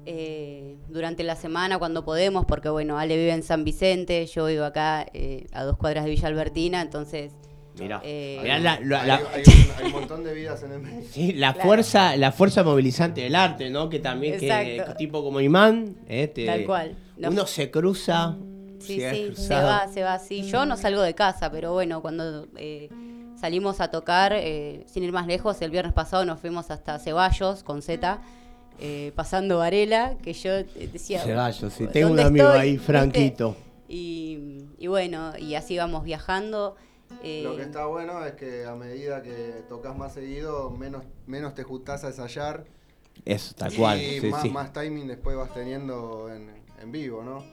eh, durante la semana cuando podemos, porque bueno, Ale vive en San Vicente, yo vivo acá eh, a dos cuadras de Villa Albertina, entonces... Mirá, eh, mirá la, la- la- Hay, hay un, hay un montón de vidas en el medio. Sí, la Claro. fuerza, la fuerza movilizante del arte, ¿no? Que también que tipo como imán, ¿eh? Te- Tal cual. Uno se cruza. Sí, se sí, va, se va. Sí, yo no salgo de casa, pero bueno, cuando eh, salimos a tocar, eh, sin ir más lejos, el viernes pasado nos fuimos hasta Ceballos con Z, eh, pasando Varela, que yo eh, decía. Sí. ¿dónde Tengo un amigo estoy? ahí. Franquito. Y, y bueno, y así vamos viajando. eh, Lo que está bueno es que a medida que tocas más seguido, menos, menos te juntás a ensayar. Eso, tal cual. Y sí, más, sí. más timing después vas teniendo en, en vivo, ¿no?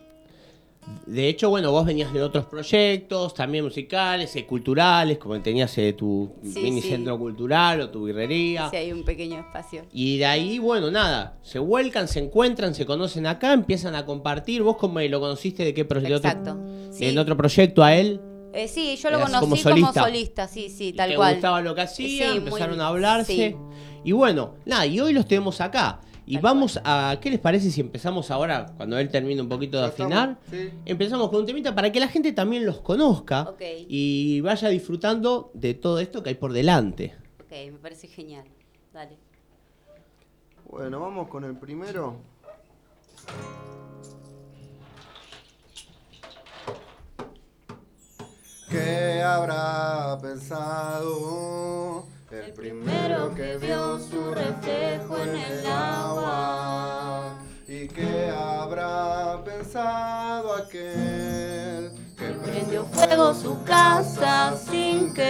De hecho, bueno, vos venías de otros proyectos, también musicales, eh, culturales, como tenías eh, tu Sí, mini sí. centro cultural o tu birrería. sí, hay un pequeño espacio. Y de ahí, bueno, nada, se vuelcan, se encuentran, se conocen acá, empiezan a compartir. ¿Vos cómo lo conociste? ¿De qué proyecto? Exacto. Sí. ¿En otro proyecto a él? Eh, sí, yo lo Eras conocí como como solista. solista, sí, sí, tal ¿Te cual. gustaba lo que hacía? Sí, empezaron muy- a hablarse. sí. Y bueno, nada, y hoy los tenemos acá. Y vamos a. ¿Qué les parece si empezamos ahora, cuando él termine un poquito de afinar? sí. Empezamos con un temita para que la gente también los conozca y vaya disfrutando de todo esto que hay por delante. Ok, me parece genial. Dale. Bueno, vamos con el primero. ¿Qué habrá pensado el primero que vio su reflejo en el agua? ¿Y qué habrá pensado aquel que prendió fuego su casa sin querer?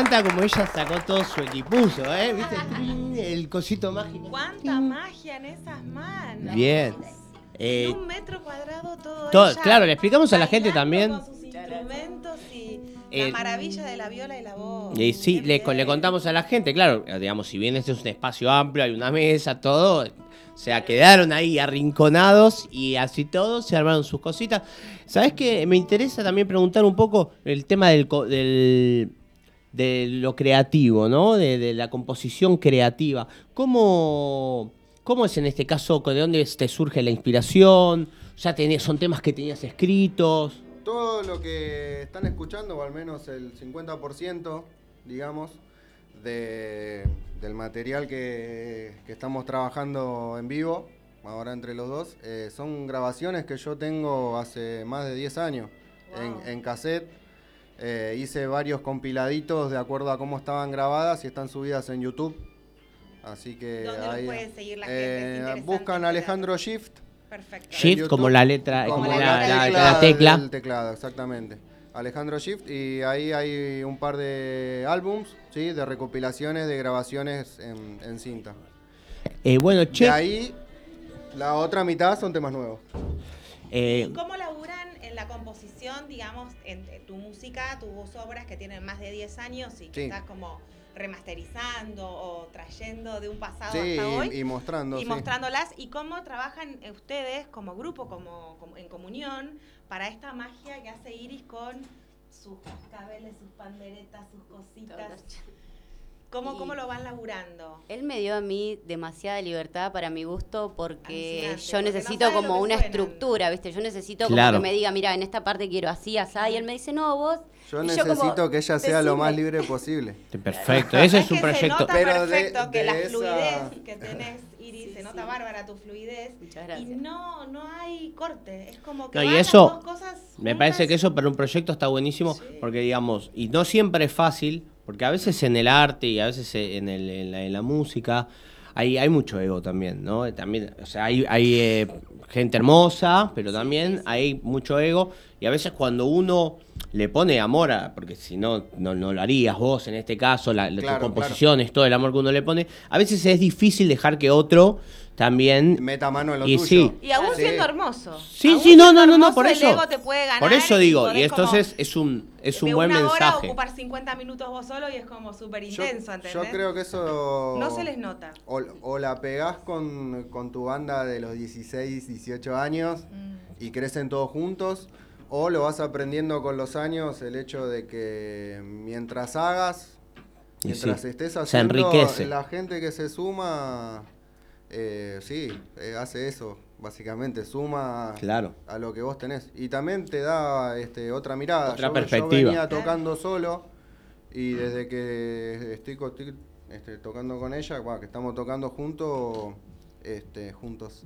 Encanta como ella sacó todo su equipuzo, ¿eh? ¿Viste? El cosito mágico. ¿Cuánta magia en esas manos? Bien. Eh, Un metro cuadrado todo. todo- ella claro, le explicamos a la gente también. Con sus instrumentos y Eh, la maravilla de la viola y la voz. Y sí, le, le contamos a la gente, claro, digamos, si bien este es un espacio amplio, hay una mesa, todo, o sea, quedaron ahí arrinconados y así todos se armaron sus cositas. ¿Sabes qué? Me interesa también preguntar un poco el tema del- de lo creativo, ¿no? De, de la composición creativa. ¿Cómo, ¿Cómo es en este caso? ¿De dónde te surge la inspiración? ¿Ya tenías, son temas que tenías escritos? Todo lo que están escuchando, o al menos el 50%, digamos, de- del material que, que estamos trabajando en vivo, ahora entre los dos, eh, son grabaciones que yo tengo hace más de 10 años en, en cassette. Eh, hice varios compiladitos de acuerdo a cómo estaban grabadas y están subidas en YouTube. Así que ¿Dónde los ahí, puede seguir la eh, gente? Es interesante buscan Alejandro Shift. Perfecto. Shift YouTube, como la letra, como, la, la- la tecla. del teclado, exactamente. Alejandro Shift y ahí hay un par de álbums, sí, de recopilaciones de grabaciones en, en cinta. Eh, bueno, che. De ahí la otra mitad son temas nuevos. eh, ¿Cómo laburan en la composición, digamos, en en tu música, tus obras que tienen más de 10 años y que Sí. estás como remasterizando o trayendo de un pasado Sí, hasta hoy? y, y mostrando. y sí. mostrándolas y cómo trabajan ustedes como grupo, como, como en comunión, para esta magia que hace Iris con sus cascabeles, sus panderetas, sus cositas. ¿Cómo, Y- ¿Cómo lo van laburando? Él me dio a mí demasiada libertad para mi gusto porque Alucinante, yo porque no necesito como que una suenan. estructura, ¿viste? Yo necesito Claro. como que me diga, mira, en esta parte quiero así, así, y él me dice, no, vos. Yo Y necesito como, que ella sea lo más libre posible. Perfecto, ese es un que proyecto. Se nota Pero de- perfecto que de la esa- fluidez que tenés, Iris, se nota sí. bárbara tu fluidez. Muchas Y gracias. no, no hay corte. Es como que No, y las dos cosas me parece que eso para un proyecto está buenísimo, porque digamos, y no siempre es fácil, porque a veces en el arte y a veces en, el- en la, en la música hay, hay mucho ego también, ¿no? También, o sea, hay, hay eh, gente hermosa, pero también hay mucho ego, y a veces cuando uno le pone amor a, porque si no, no, no lo harías vos en este caso, la, la- Claro, tus composiciones, todo el amor que uno le pone, a veces es difícil dejar que otro también... Meta mano en lo y tuyo. sí, Y aún siendo hermoso. Sí, sí, no, no, no, no, por el eso. ego te puede ganar Por eso digo, y como entonces es un, es un de buen una hora mensaje. ocupar 50 minutos vos solo y es como súper Yo, intenso, yo ¿entendés? creo que eso... No se les nota. O, o la pegás con, con tu banda de los 16, 18 años Mm. y crecen todos juntos, o lo vas aprendiendo con los años el hecho de que mientras hagas, mientras sí, estés se haciendo, enriquece. la gente que se suma, eh, sí, eh, hace eso, básicamente, suma Claro. a lo que vos tenés. Y también te da este, otra mirada. Otra Yo- perspectiva. Yo venía tocando solo y desde que estoy, este, tocando con ella, bueno, que estamos tocando juntos, este, juntos.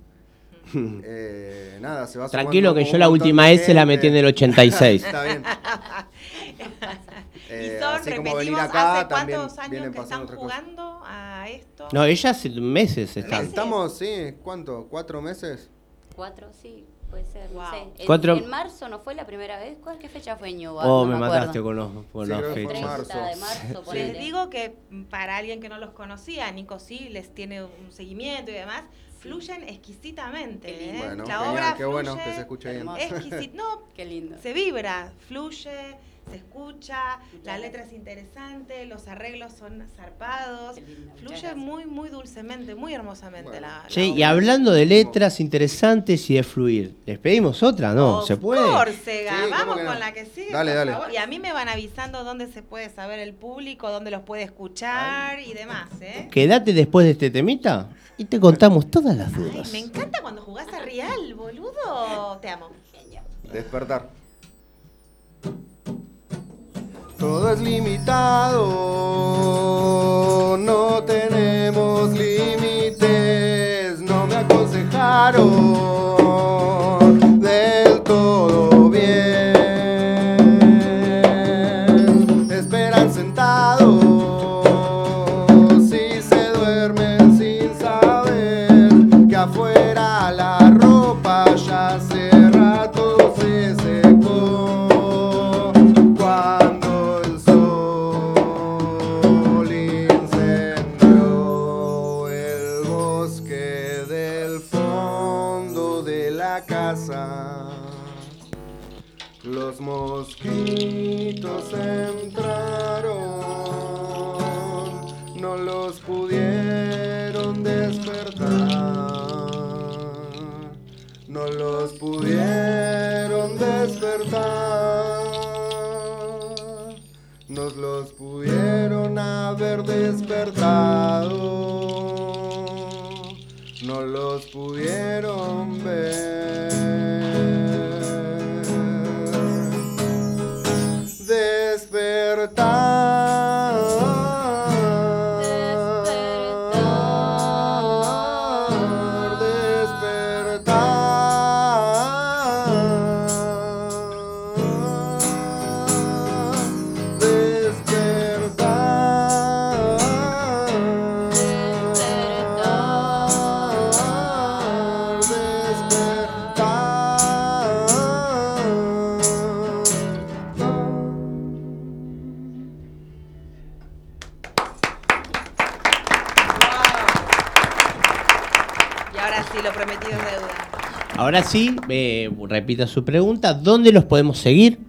eh, nada, se va Tranquilo que yo la última S la metí en el 86. Está bien. y Eh, son, así como venir acá, ¿hace también cuántos años que están cosas. Esto? No, ella hace meses está. Estamos, sí, ¿cuánto? ¿Cuatro meses? Cuatro, sí, puede ser, no sé. En, Cuatro- en marzo no fue la primera vez. ¿Cuál qué fecha fue en? Oh, No me acuerdo. mataste con los, con Sí, en fechas. marzo. 30 de marzo. Les digo que para alguien que no los conocía, Nico sí les tiene un seguimiento y demás, fluyen exquisitamente. ¿eh? Bueno, la genial, obra qué bueno fluye que se escuche bien. exquisit- No, Qué lindo. se vibra, fluye, se escucha, la letra es interesante, los arreglos son zarpados, fluye muy, muy dulcemente, muy hermosamente la, la Che, y hablando de letras interesantes y de fluir, ¿les pedimos otra? No, Of ¿se puede? course, Sega. Sí, ¿cómo Vamos no? con la que sigue. Dale, por dale. favor. Y a mí me van avisando dónde se puede saber el público, dónde los puede escuchar y demás, ¿eh? Quédate después de este temita y te contamos todas las Ay, dudas. me encanta cuando jugás a Real, boludo. Te amo. Despertar. Todo es limitado, no tenemos límites, no me aconsejaron del todo no los pudieron despertar, nos los pudieron haber despertado, no los pudieron ver. Ahora sí, eh, repita su pregunta, ¿dónde los podemos seguir?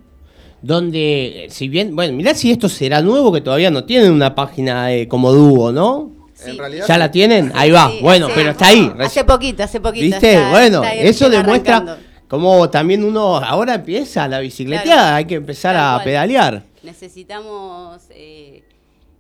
¿Dónde, eh, si bien, bueno, mirá si esto será nuevo, que todavía no tienen una página eh, como dúo, ¿no? En realidad ¿Ya sí. la tienen? Ahí va, Sí, bueno, hace- pero está ahí. Hace poquito, hace poquito. ¿Viste? está- bueno, está eso demuestra arrancando. cómo también uno ahora empieza la bicicleta, Claro. hay que empezar a cual. pedalear. Necesitamos eh,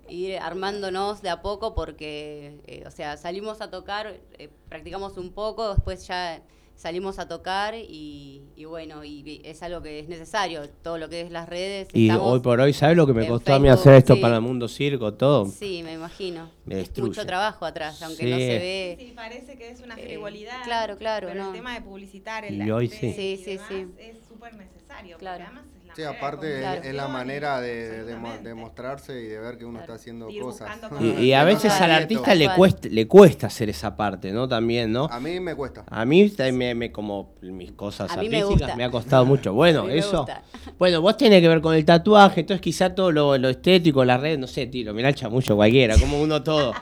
ir armándonos de a poco porque, eh, o sea, salimos a tocar, eh, practicamos un poco, después ya salimos a tocar y, y bueno, y es algo que es necesario, todo lo que es las redes. Y hoy por hoy, ¿sabes lo que me costó a mí Facebook, hacer esto sí. para el mundo circo, todo? Sí, me imagino. Me Es destruye. mucho trabajo atrás, aunque Sí. no se ve. Sí, parece que es una Eh, frivolidad. claro, claro, Pero no. el tema de publicitar el Y hoy sí. Sí, sí, sí. es súper necesario. Claro. Porque además Sí, aparte es- la y- manera de, de mo- de mostrarse y de ver que uno está haciendo Ir cosas. Y, y a veces al artista le cuesta, le cuesta hacer esa parte, ¿no? También, ¿no? A mí me cuesta. A mí también me, me- como mis cosas A mí me artísticas me ha costado mucho. Bueno, eso. Bueno, vos tenés que ver con el tatuaje, entonces quizá todo lo, lo estético, la red, no sé, tiro, mirá el chamullo cualquiera, como uno todo.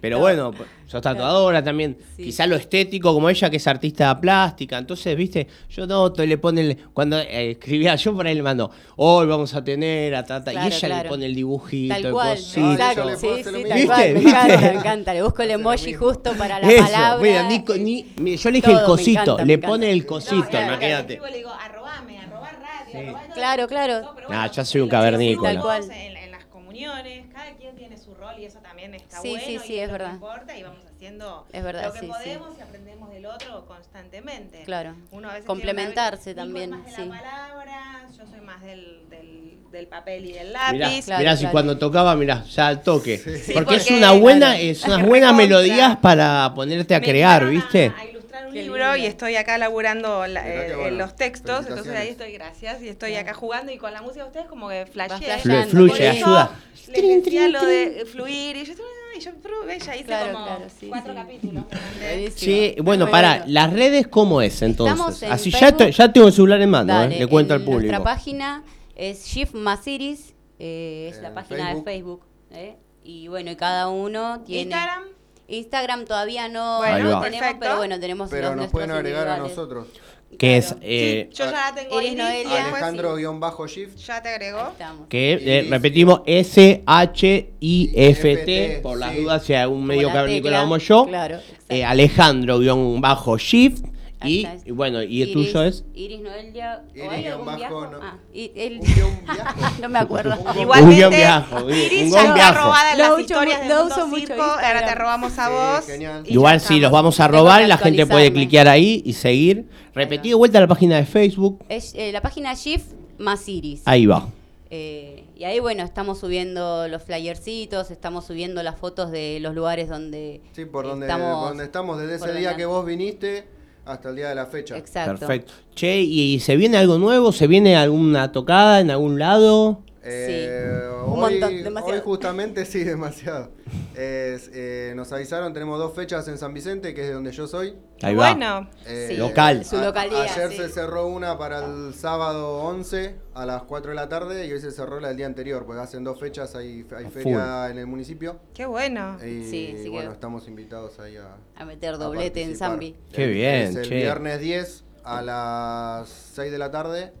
Pero bueno, sos tatuadora también, Sí. quizá lo estético, como ella que es artista plástica, entonces, viste, yo noto y le pone, el- cuando eh, escribía, yo por ahí le mando, hoy vamos a tener a tata, Claro, y ella claro. le pone el dibujito, Tal el cual, cosito. exacto, sí, sí, tal ¿Viste? cual, me ¿Viste? encanta, me encanta, le busco el emoji justo para la Eso, palabra. mira, ni co- ni- mira, yo le dije el Todo, me cosito, encanta, le pone el cosito, claro, imagínate. Yo le digo, arrobame, arrobar radio, arrobar. Claro, claro. Ah, yo soy un Tal cavernícola. cual. En, en las comuniones, cada quien tiene su rol y eso también está Sí, bueno. sí, y sí, es lo que verdad. importa y vamos haciendo Es verdad, lo que sí, sí. podemos y aprendemos del otro constantemente. Claro. Uno a veces Complementarse tiene una- también, es más sí. de la palabra, yo soy más del, del, del papel y del Mirá, lápiz. mirá si cuando tocaba, mirá, ya al toque. Sí, porque, es porque, una buena, claro, es unas es buenas melodías para ponerte a Me crear, ¿viste? a un libro y estoy acá laburando la- qué eh, bueno. los textos, entonces ahí estoy, gracias, y estoy acá jugando y con la música de ustedes como que flasheé. Flu- fluye, ayuda. Les decía lo de fluir y yo, y yo probé, ya hice Claro, como claro, sí, cuatro sí. capítulos. Sí, bueno, Muy para, bueno. las redes, ¿cómo es entonces? en Así ya, Facebook. te- ya tengo el celular en mano, Dale, ¿eh? le cuento al en público. Nuestra página es Shift Masiris, eh, es la En página Facebook. de Facebook. ¿eh? Y bueno, y cada uno tiene. Instagram. Instagram todavía no, Bueno, tenemos, Perfecto. pero bueno, tenemos Pero los nos nuestros pueden agregar a nosotros. Que es, eh, Yo ya la tengo después sí. Alejandro-Shift. Ya te agregó. que eh, repetimos S-H-I-F-T, FT, por las sí. dudas, si algún medio la cavernícola como yo. claro, Eh, Alejandro-Shift. Y, bueno, y el Iris- tuyo es. Iris Noelia. ¿o Iris hay guion algún bajo, viajo? no. Ah, y el- Un viajo. no me acuerdo. Un Igualmente, guion viajo, un Iris guion ya está robada en las historias de Mundo uso mucho ahora te robamos a vos. Igual sí, los vamos a robar la gente puede cliquear ahí y seguir. Repetí de vuelta la página de Facebook. Es, eh, la página Shift Masiris. Ahí va. Eh, y ahí, bueno, estamos subiendo los flyercitos, estamos subiendo las fotos de los lugares donde Sí, por donde estamos. por donde estamos desde por ese día que vos viniste hasta el día de la fecha. Exacto. Perfecto. Che, ¿y, y se viene algo nuevo? ¿Se viene alguna tocada en algún lado? Eh, Un hoy, montón, demasiado. hoy justamente sí, demasiado. Es, eh, nos avisaron, tenemos dos fechas en San Vicente, que es de donde yo soy. Ahí va. Bueno, Eh, Sí, Local. Su a- localidad. Ayer sí. se cerró una para el sábado 11 a las 4 de la tarde y hoy se cerró la del día anterior, porque hacen dos fechas, hay, hay A feria en el municipio. qué bueno. Y Sí, sí que- bueno, estamos invitados ahí a, A meter a doblete en participar. Zambi. Qué bien, es el che. viernes 10 a las 6 de la tarde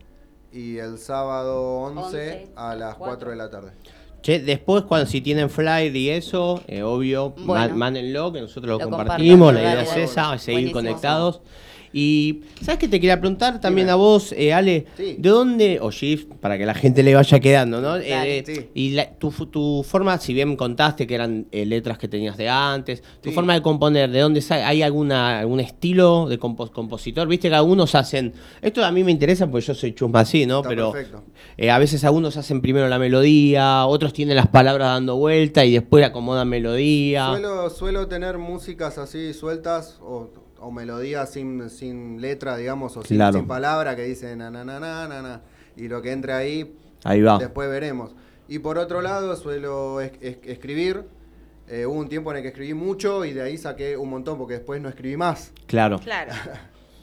y el sábado 11, Once, a las 4 de la tarde. Che, después, cuando si tienen flyer y eso, eh, obvio, Bueno. má- mándenlo, que nosotros lo, Lo compartimos. La idea es esa, seguir Buenísimo. conectados. Y, ¿sabes qué te quería preguntar también a vos, eh, Ale? ¿De dónde, o Shift, para que la gente le vaya quedando, ¿no? Dale. Eh, Y la- tu, tu forma, si bien contaste que eran eh, letras que tenías de antes, tu Sí. forma de componer, ¿de dónde sale? ¿Hay alguna, algún estilo de compo- compositor? Viste que algunos hacen, esto a mí me interesa porque yo soy chusma así, ¿no? Está Pero eh, a veces algunos hacen primero la melodía, otros tienen las palabras dando vuelta y después acomodan melodía. Suelo, suelo tener músicas así sueltas o, o melodías sin, sin letra, digamos, o sin, Claro. sin palabra que dicen na, na, na, na, na, na, y lo que entre ahí, Ahí va. después veremos. Y por otro lado, suelo es- es- escribir. Eh, hubo un tiempo en el que escribí mucho y de ahí saqué un montón porque después no escribí más. Claro. Claro.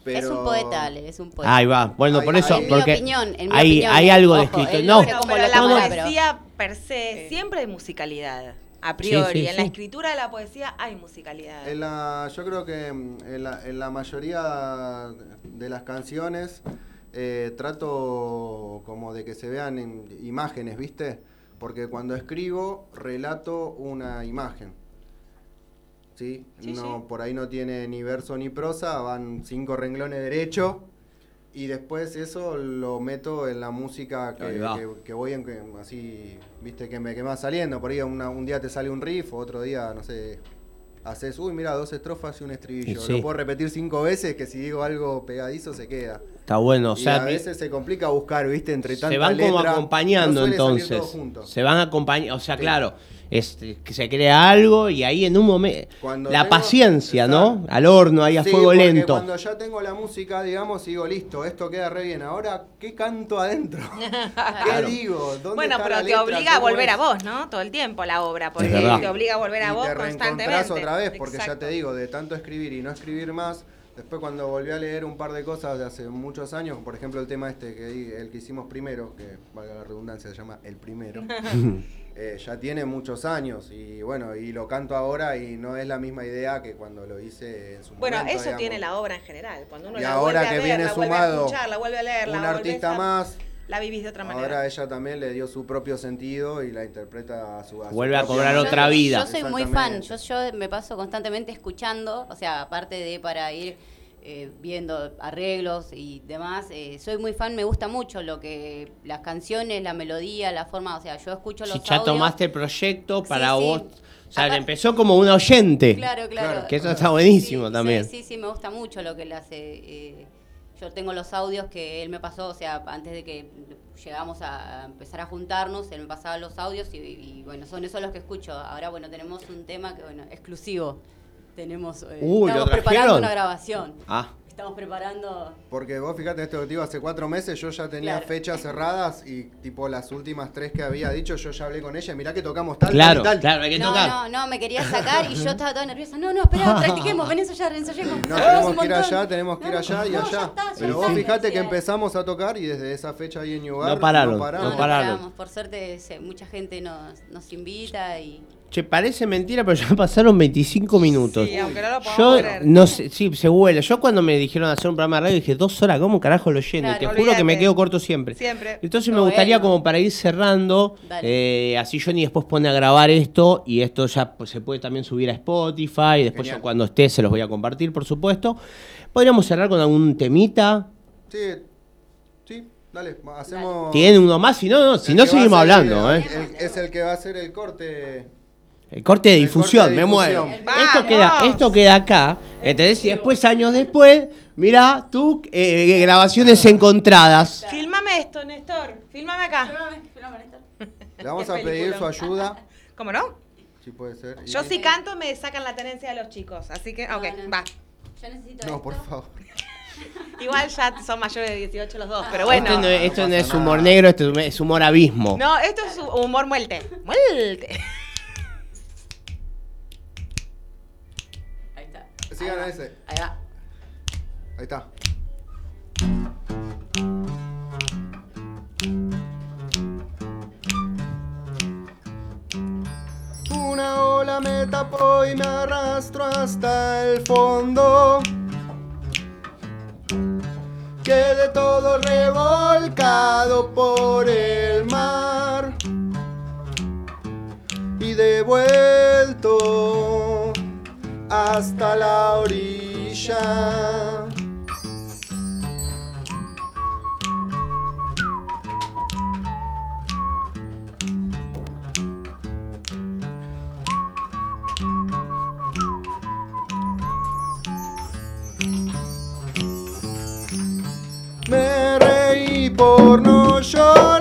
Pero... Es un poeta, Ale, es un poeta. Ahí va. Bueno, Ahí- por eso, ahí- En mi porque opinión, en mi hay, opinión, hay algo de escrito. No, pero la pero- poesía per se siempre hay musicalidad. A priori, sí, en la escritura de la poesía hay musicalidad. En la, yo creo que mm, en la, en la mayoría de las canciones eh, trato como de que se vean en imágenes, ¿viste? Porque cuando escribo relato una imagen. ¿Sí? Sí, no, sí. Por ahí no tiene ni verso ni prosa, van cinco renglones derecho y después eso lo meto en la música que, que- que voy en, que- así, viste, que me, que me va saliendo. Por ahí una- un día te sale un riff, otro día, no sé, haces, uy, mira, dos estrofas y un estribillo. Sí. Lo puedo repetir cinco veces que si digo algo pegadizo se queda. Está bueno, o y sea, a veces se complica buscar, viste, entre se tanta van como acompañando no entonces. Se van acompañando, o sea, claro, este, que se crea algo y ahí en un momento Cuando la tengo- paciencia, ¿no? Al horno, ahí a Sí, fuego lento. Cuando ya tengo la música, digamos, digo, listo, esto queda re bien. Ahora, ¿qué canto adentro? ¿Qué digo? ¿Dónde Bueno, está pero la te letra? obliga a ¿Cómo volver es? a vos, ¿no? Todo el tiempo la obra, porque te obliga a volver a y vos te constantemente. otra vez, porque ya te digo, de tanto escribir y no escribir más, después cuando volví a leer un par de cosas de hace muchos años, por ejemplo el tema este, que di- el que hicimos primero, que valga la redundancia, se llama El Primero, eh, ya tiene muchos años y bueno, y lo canto ahora y no es la misma idea que cuando lo hice en su Bueno, momento. eso digamos. tiene la obra en general. Cuando uno Y la ahora vuelve a que ver, viene la vuelve a sumado escuchar, la vuelve a leer, la un artista a- más, la vivís de otra manera. ahora ella también le dio su propio sentido y la interpreta a su a su Vuelve a cobrar manera. otra vida. Yo soy muy fan, yo, yo me paso constantemente escuchando, o sea, aparte de para ir eh, viendo arreglos y demás, eh, soy muy fan, me gusta mucho lo que las canciones, la melodía, la forma, o sea, yo escucho los Si ya audios. tomaste el proyecto para sí. vos, o sea, empezó como un oyente. Claro, claro. Que eso está buenísimo Sí, también. Sí, sí, sí, me gusta mucho lo que él hace. eh, yo tengo los audios que él me pasó, o sea, antes de que llegamos a empezar a juntarnos, él me pasaba los audios y, y, bueno, son esos los que escucho. Ahora, bueno, tenemos un tema que, bueno, exclusivo. Tenemos, eh, Uy, ¿lo estamos preparando trajeron? una grabación. Ah. Estamos preparando... Porque vos fíjate, esto que te digo, hace cuatro meses yo ya tenía Claro. fechas cerradas y tipo las últimas tres que había dicho, yo ya hablé con ella, mirá que tocamos tal, Claro, tal claro, hay que No, tocar. no, no, me quería sacar y yo estaba toda nerviosa. No, no, espera, practiquemos, ven, ensayar, ensayemos. No, tenemos que ir allá, tenemos que ir allá y no, allá. ya está, ya Pero vos está. fijate que empezamos a tocar y desde esa fecha ahí en Yugar No pararon, no No, pararon. paramos. Por suerte, mucha gente nos, nos invita y... Che, parece mentira, pero ya pasaron 25 minutos. Sí, aunque no lo podamos Yo creer. no sé, sí, se vuela. Yo cuando me dijeron hacer un programa de radio dije, dos horas, ¿cómo carajo lo lleno? y te juro que me quedo corto siempre. Siempre. Entonces me gustaría como para ir cerrando, Dale. eh, así Johnny después pone a grabar esto y esto ya pues, se puede también subir a Spotify, después Genial. yo cuando esté se los voy a compartir, por supuesto. Podríamos cerrar con algún temita. Sí, sí, dale, hacemos... ¿Tiene uno más? Si no, no, si El no que va a seguimos ser hablando, el- ¿eh? el- es el que va a hacer el corte. El corte de El difusión, corte de me muero. difusión. Esto queda, esto queda acá, ¿entendés? Y después, años después, mirá tú, eh, grabaciones encontradas. Filmame esto, Néstor. Filmame acá. Le vamos a pedir su ayuda, ¿Cómo no? si puede ser. Yo si canto me sacan la tenencia de los chicos, así que, ok, va. Yo necesito No, por favor. Igual ya son mayores de 18 los dos, pero bueno. Esto no, es- esto no es humor negro, esto es humor abismo. No, esto es humor muelte. Muelte. Ahí está. Sigan a ese. Ahí va. Ahí está. Una ola me tapó y me arrastro hasta el fondo. quede todo revolcado por el mar y devuelto hasta la orilla. Me reí por no llorar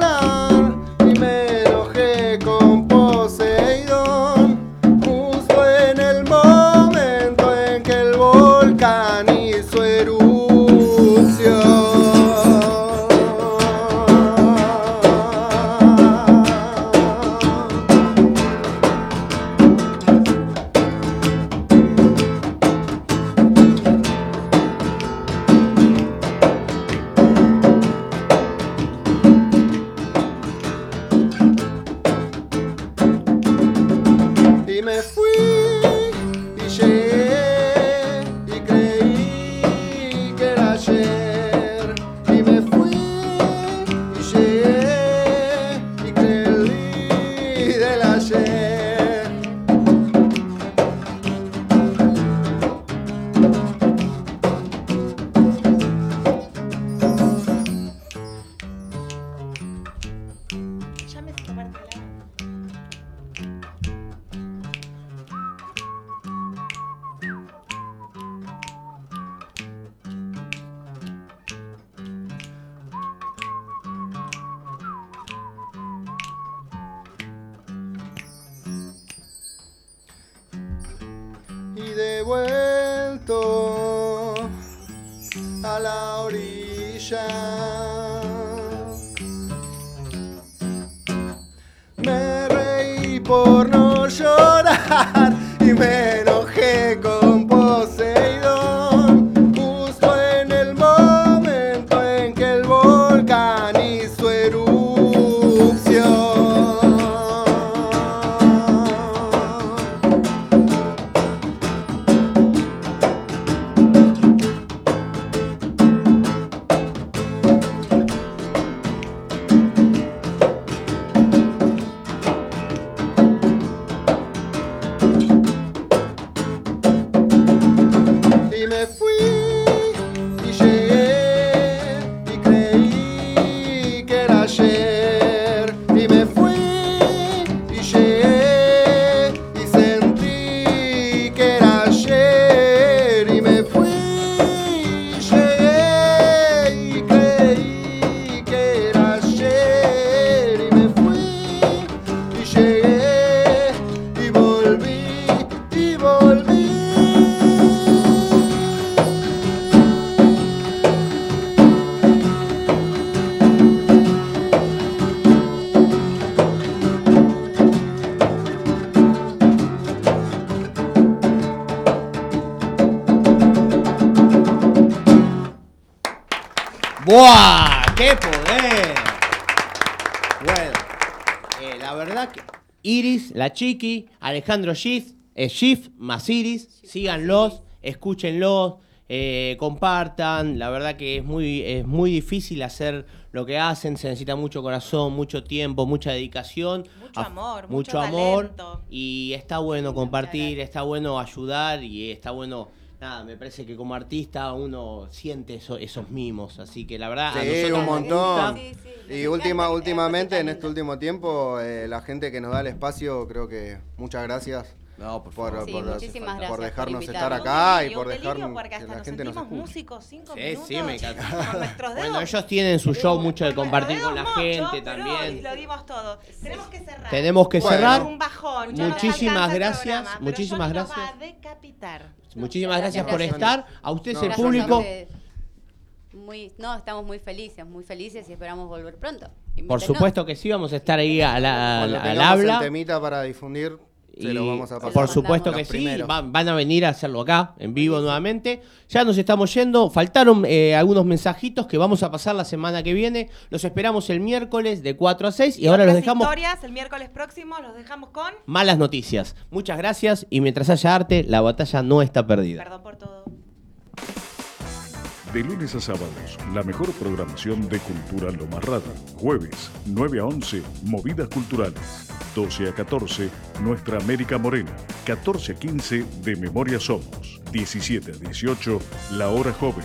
¡Buah! ¡Qué poder! Bueno, eh, la verdad que Iris, la chiqui, Alejandro Schiff, es Schiff más Iris, síganlos, escúchenlos, eh, compartan. La verdad que es muy, es muy difícil hacer lo que hacen, se necesita mucho corazón, mucho tiempo, mucha dedicación. Mucho a- amor, mucho mucho amor. talento. Y está bueno compartir, está bueno ayudar y está bueno. Nada, me parece que como artista uno siente eso- esos mimos, así que la verdad a Sí, nosotros un nos montón. gusta. Y última, últimamente, en este último tiempo, eh, la gente que nos da el espacio, creo que muchas gracias. Por, favor. Sí, por- muchísimas por gracias por dejarnos estar acá y Y por un dejar delirio porque que hasta la nos gente nos sentimos escuche. músicos cinco Sí, minutos. sí, me encanta. Con nuestros dedos. Bueno, ellos tienen su show mucho de compartir con la Mucho, gente también. Lo dimos todo. Tenemos que cerrar. Tenemos que Bueno. cerrar. Un bajón. nos Muchísimas gracias, programa, muchísimas nos gracias. va a decapitar. Muchísimas gracias, por estar. A ustedes No, el público. Muy, no, estamos muy felices, muy felices y esperamos volver pronto. Por supuesto que sí, vamos a estar ahí a la- al, habla. temita para difundir, se lo vamos a pasar. por supuesto Los que sí, primeros. van, van a venir a hacerlo acá, en vivo nuevamente. Ya nos estamos yendo, faltaron eh, algunos mensajitos que vamos a pasar la semana que viene. Los esperamos el miércoles de 4 a 6 y ahora los Otras dejamos historias el miércoles próximo los dejamos con. malas noticias. Muchas gracias y mientras haya arte, la batalla no está perdida. Perdón por todo. De lunes a sábados, la mejor programación de Cultura Lomas Radio. Jueves, 9 a 11, Movidas Culturales. 12 a 14, Nuestra América Morena. 14 a 15, De Memoria Somos. 17 a 18, La Hora Joven.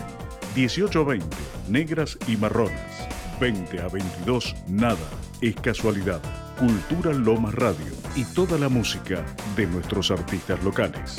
18 a 20, Negras y Marronas. 20 a 22, Nada, es casualidad. Cultura Lomas Radio y toda la música de nuestros artistas locales.